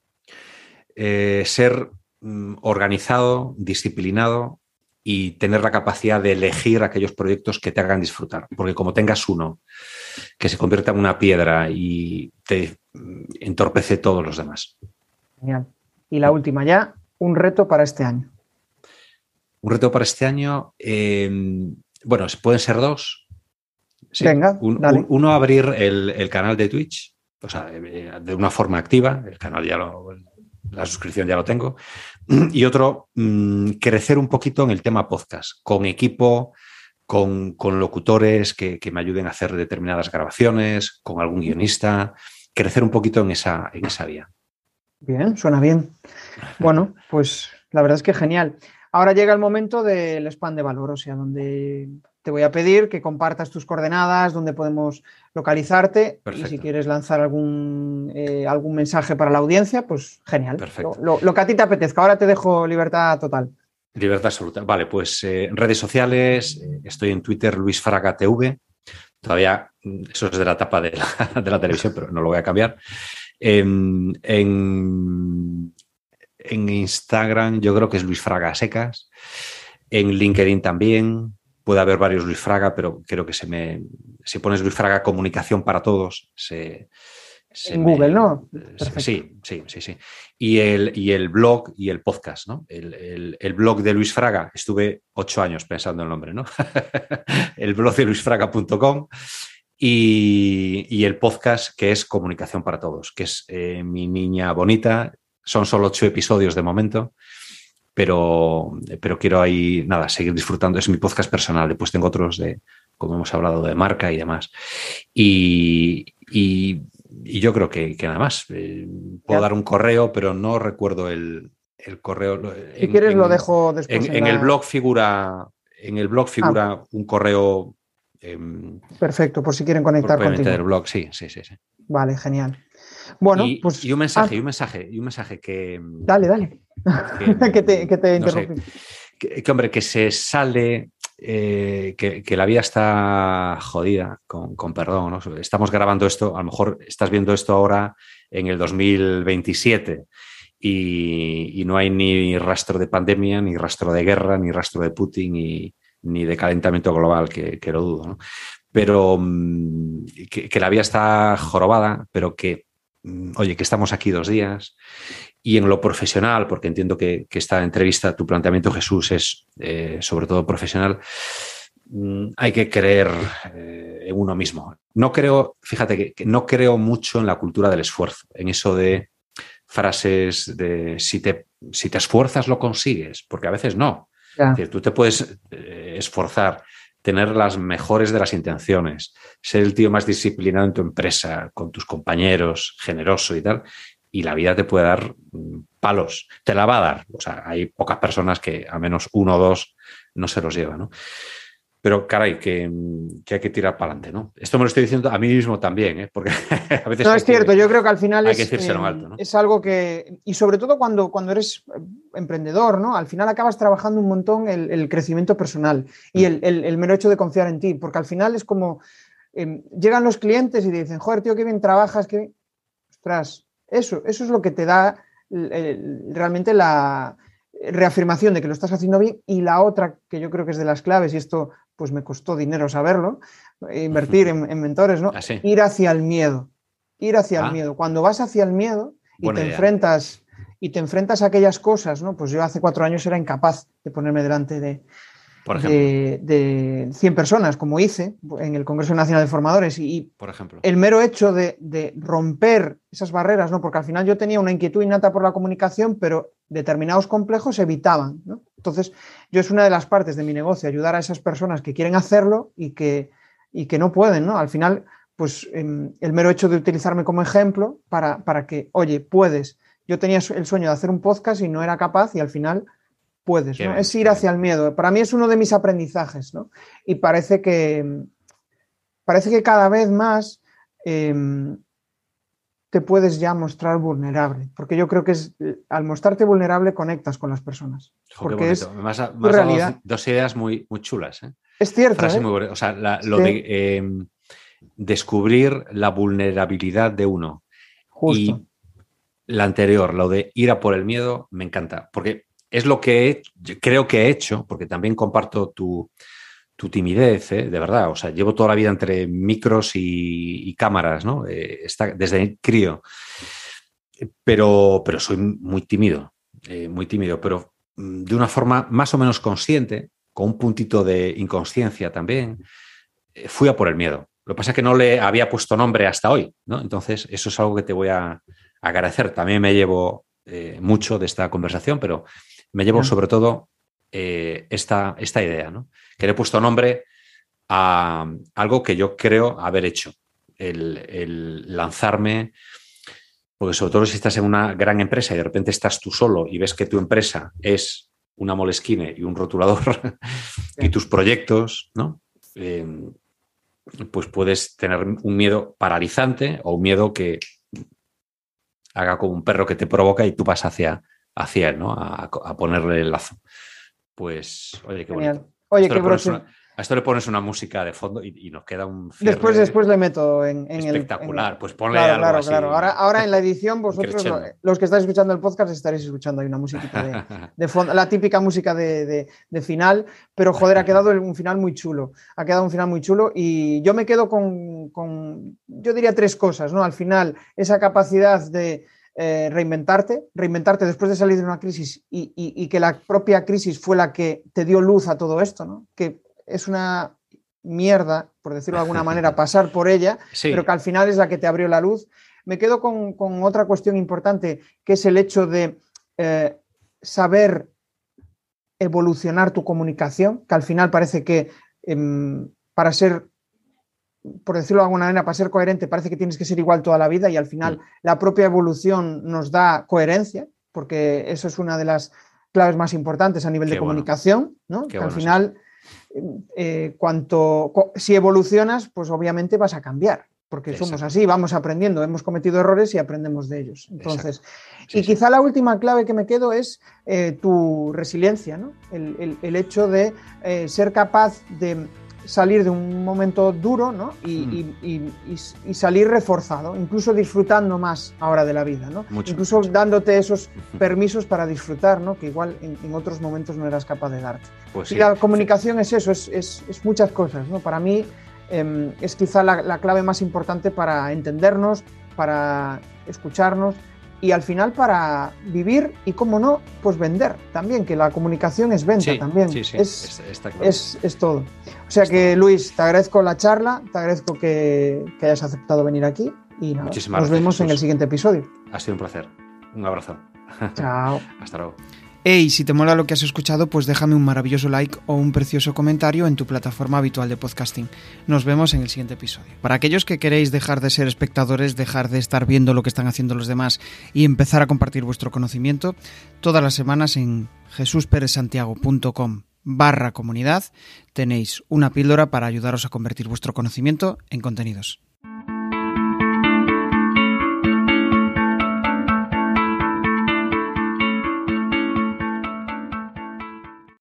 Eh, ser mm, organizado, disciplinado y tener la capacidad de elegir aquellos proyectos que te hagan disfrutar. Porque como tengas uno que se convierta en una piedra y te mm, entorpece todos los demás. Genial. Y la última ya, un reto para este año? Un reto para este año, eh, bueno, pueden ser dos. Venga, uno, abrir el, canal de Twitch, o sea, de una forma activa, el canal ya lo, la suscripción ya lo tengo, y otro, mm, crecer un poquito en el tema podcast, con equipo, con, locutores que, que, me ayuden a hacer determinadas grabaciones, con algún guionista, crecer un poquito en esa, en esa vía. Bien, suena bien. Bueno, pues la verdad es que genial. Ahora llega el momento del spam de valor, o sea, donde te voy a pedir que compartas tus coordenadas, donde podemos localizarte y si quieres lanzar algún, eh, algún mensaje para la audiencia, pues genial. Perfecto. Lo, que a ti te apetezca. Ahora te dejo libertad total. Libertad absoluta. Vale, pues eh, en redes sociales, eh, estoy en Twitter, Luis Fraga TV. Todavía, mm, eso es de la etapa de de la televisión, pero no lo voy a cambiar. En, Instagram yo creo que es Luis Fraga Secas. En LinkedIn también. Puede haber varios Luis Fraga, pero creo que se me. Si pones Luis Fraga Comunicación para Todos, se. en Google, ¿no? Sí, sí, sí, sí. Y el, y el blog y el podcast, ¿no? El, el blog de Luis Fraga, estuve ocho años pensando el nombre, ¿no? el blog de luisfraga.com y, el podcast que es Comunicación para Todos, que es eh, Mi Niña Bonita. Son solo ocho episodios de momento, pero, pero quiero ahí, nada, seguir disfrutando. Es mi podcast personal. Después tengo otros de, como hemos hablado, de marca y demás. Y, yo creo que, nada más. Eh, puedo dar un correo, pero no recuerdo el, correo. Si quieres, lo dejo después. En, el blog figura, en el blog figura ah. un correo Em, Perfecto, por si quieren conectar con el blog, sí, sí, sí, Vale, genial. Bueno, y, pues. Y un mensaje, ah. y un mensaje, y un mensaje que. Dale, dale. Que, te, que te que, hombre, que se sale. Eh, que, la vida está jodida, con, perdón. Estamos grabando esto, a lo mejor estás viendo esto ahora en el 2027 y, y no hay ni rastro de pandemia, ni rastro de guerra, ni rastro de Putin, y, ni de calentamiento global, que, lo dudo, Pero mm, que, la vida está jorobada, pero que, oye, que estamos aquí dos días. Y en lo profesional, porque entiendo que, esta entrevista, tu planteamiento, Jesús, es eh, sobre todo profesional, mm, hay que creer eh, en uno mismo. No creo, fíjate que, no creo mucho en la cultura del esfuerzo, en eso de frases de si te, si te esfuerzas lo consigues, porque a veces no. decir, tú te puedes eh, esforzar, tener las mejores de las intenciones, ser el tío más disciplinado en tu empresa, con tus compañeros, generoso y tal, y la vida te puede dar mm, palos, te la va a dar. O sea, hay pocas personas que a menos uno o dos no se los lleva, ¿no? Pero caray, que, hay que tirar para adelante, ¿no? Esto me lo estoy diciendo a mí mismo también, ¿eh? porque a veces... No, es cierto, yo creo que al final es, eh, alto, ¿no? es algo que... Y sobre todo cuando, cuando eres emprendedor, ¿no? Al final acabas trabajando un montón el, crecimiento personal y el, el, mero hecho de confiar en ti, porque al final es como... Em, llegan los clientes y dicen, joder, tío, qué bien trabajas, qué Ostras, eso, eso es lo que te da realmente la reafirmación de que lo estás haciendo bien y la otra que yo creo que es de las claves y esto pues me costó dinero saberlo, invertir en, mentores, ¿no? Ah, ir hacia el miedo, ir hacia el ah. miedo. Cuando vas hacia el miedo y te enfrentas y te enfrentas a aquellas cosas, ¿no? Pues yo hace cuatro años era incapaz de ponerme delante de, de, 100 personas, como hice en el Congreso Nacional de Formadores. Y, por ejemplo. el mero hecho de, romper esas barreras, ¿no? porque al final yo tenía una inquietud innata por la comunicación, pero determinados complejos evitaban. Entonces, yo es una de las partes de mi negocio, ayudar a esas personas que quieren hacerlo y que, y que no pueden. ¿no? Al final, pues em, el mero hecho de utilizarme como ejemplo para, para que, oye, puedes. Yo tenía el sueño de hacer un podcast y no era capaz y al final puedes, ¿no? Es ir hacia el miedo. Para mí es uno de mis aprendizajes, ¿no? Y parece que, parece que cada vez más em, te puedes ya mostrar vulnerable, porque yo creo que es, al mostrarte vulnerable conectas con las personas. porque es dos ideas muy, muy chulas. ¿eh? Es cierto. ¿eh? o sea, lo de em, descubrir la vulnerabilidad de uno. Y la anterior, lo de ir a por el miedo, me encanta, porque es lo que creo que he hecho, porque también comparto tu, timidez, ¿eh? de verdad. O sea, llevo toda la vida entre micros y, cámaras, ¿no? Eh, desde crío. Pero, pero soy muy tímido, eh, muy tímido, pero mm, de una forma más o menos consciente, con un puntito de inconsciencia también, fui a por el miedo. Lo que pasa es que no le había puesto nombre hasta hoy, ¿no? Entonces, eso es algo que te voy a agradecer. También me llevo mucho de esta conversación, pero me llevo sobre todo eh, esta, esta, idea, ¿no? que le he puesto nombre a algo que yo creo haber hecho, el, lanzarme, porque sobre todo si estás en una gran empresa y de repente estás tú solo y ves que tu empresa es una molesquine y un rotulador y tus proyectos, ¿no? Em, pues puedes tener un miedo paralizante o un miedo que haga como un perro que te provoca y tú vas hacia, hacia él, ¿no? A, ponerle el lazo. Pues, oye, qué bonito. Oye, qué a esto le pones una música de fondo y, nos queda un después después le meto en, en espectacular pues ponle claro, algo claro, así, claro. Ahora, ahora en la edición vosotros los que estáis escuchando el podcast estaréis escuchando hay una música de, de, fondo la típica música de, de, final pero joder ha quedado un final muy chulo ha quedado un final muy chulo y yo me quedo con, con yo diría tres cosas no al final esa capacidad de eh, reinventarte, reinventarte después de salir de una crisis y, que la propia crisis fue la que te dio luz a todo esto, ¿no? que es una mierda, por decirlo de alguna manera, pasar por ella, pero que al final es la que te abrió la luz. Me quedo con, otra cuestión importante, que es el hecho de eh, saber evolucionar tu comunicación, que al final parece que em, para ser por decirlo de alguna manera, para ser coherente parece que tienes que ser igual toda la vida y al final la propia evolución nos da coherencia, porque eso es una de las claves más importantes a nivel de comunicación, ¿no? al final, eh, cuanto, si evolucionas, pues obviamente vas a cambiar, porque somos así, vamos aprendiendo, hemos cometido errores y aprendemos de ellos. Entonces, y quizá la última clave que me quedo es eh, tu resiliencia, ¿no? el, hecho de eh, ser capaz de salir de un momento duro ¿no? y, y, salir reforzado, incluso disfrutando más ahora de la vida, ¿no? incluso dándote esos permisos para disfrutar, ¿no? que igual en, otros momentos no eras capaz de darte. Pues y la comunicación es eso, es, es, es, muchas cosas. ¿no? Para mí em, es quizá la, la clave más importante para entendernos, para escucharnos y al final para vivir y, como no, pues vender también, que la comunicación es venta también. Sí, sí, es, es, es, todo. O sea que, Luis, te agradezco la charla, te agradezco que, hayas aceptado venir aquí y nada, nos vemos en el siguiente episodio. Ha sido un placer. Un abrazo. Chao. Hasta luego. Hey, si te mola lo que has escuchado, pues déjame un maravilloso like o un precioso comentario en tu plataforma habitual de podcasting. Nos vemos en el siguiente episodio. Para aquellos que queréis dejar de ser espectadores, dejar de estar viendo lo que están haciendo los demás y empezar a compartir vuestro conocimiento, todas las semanas en jesusperezsantiago.com barra comunidad tenéis una píldora para ayudaros a convertir vuestro conocimiento en contenidos.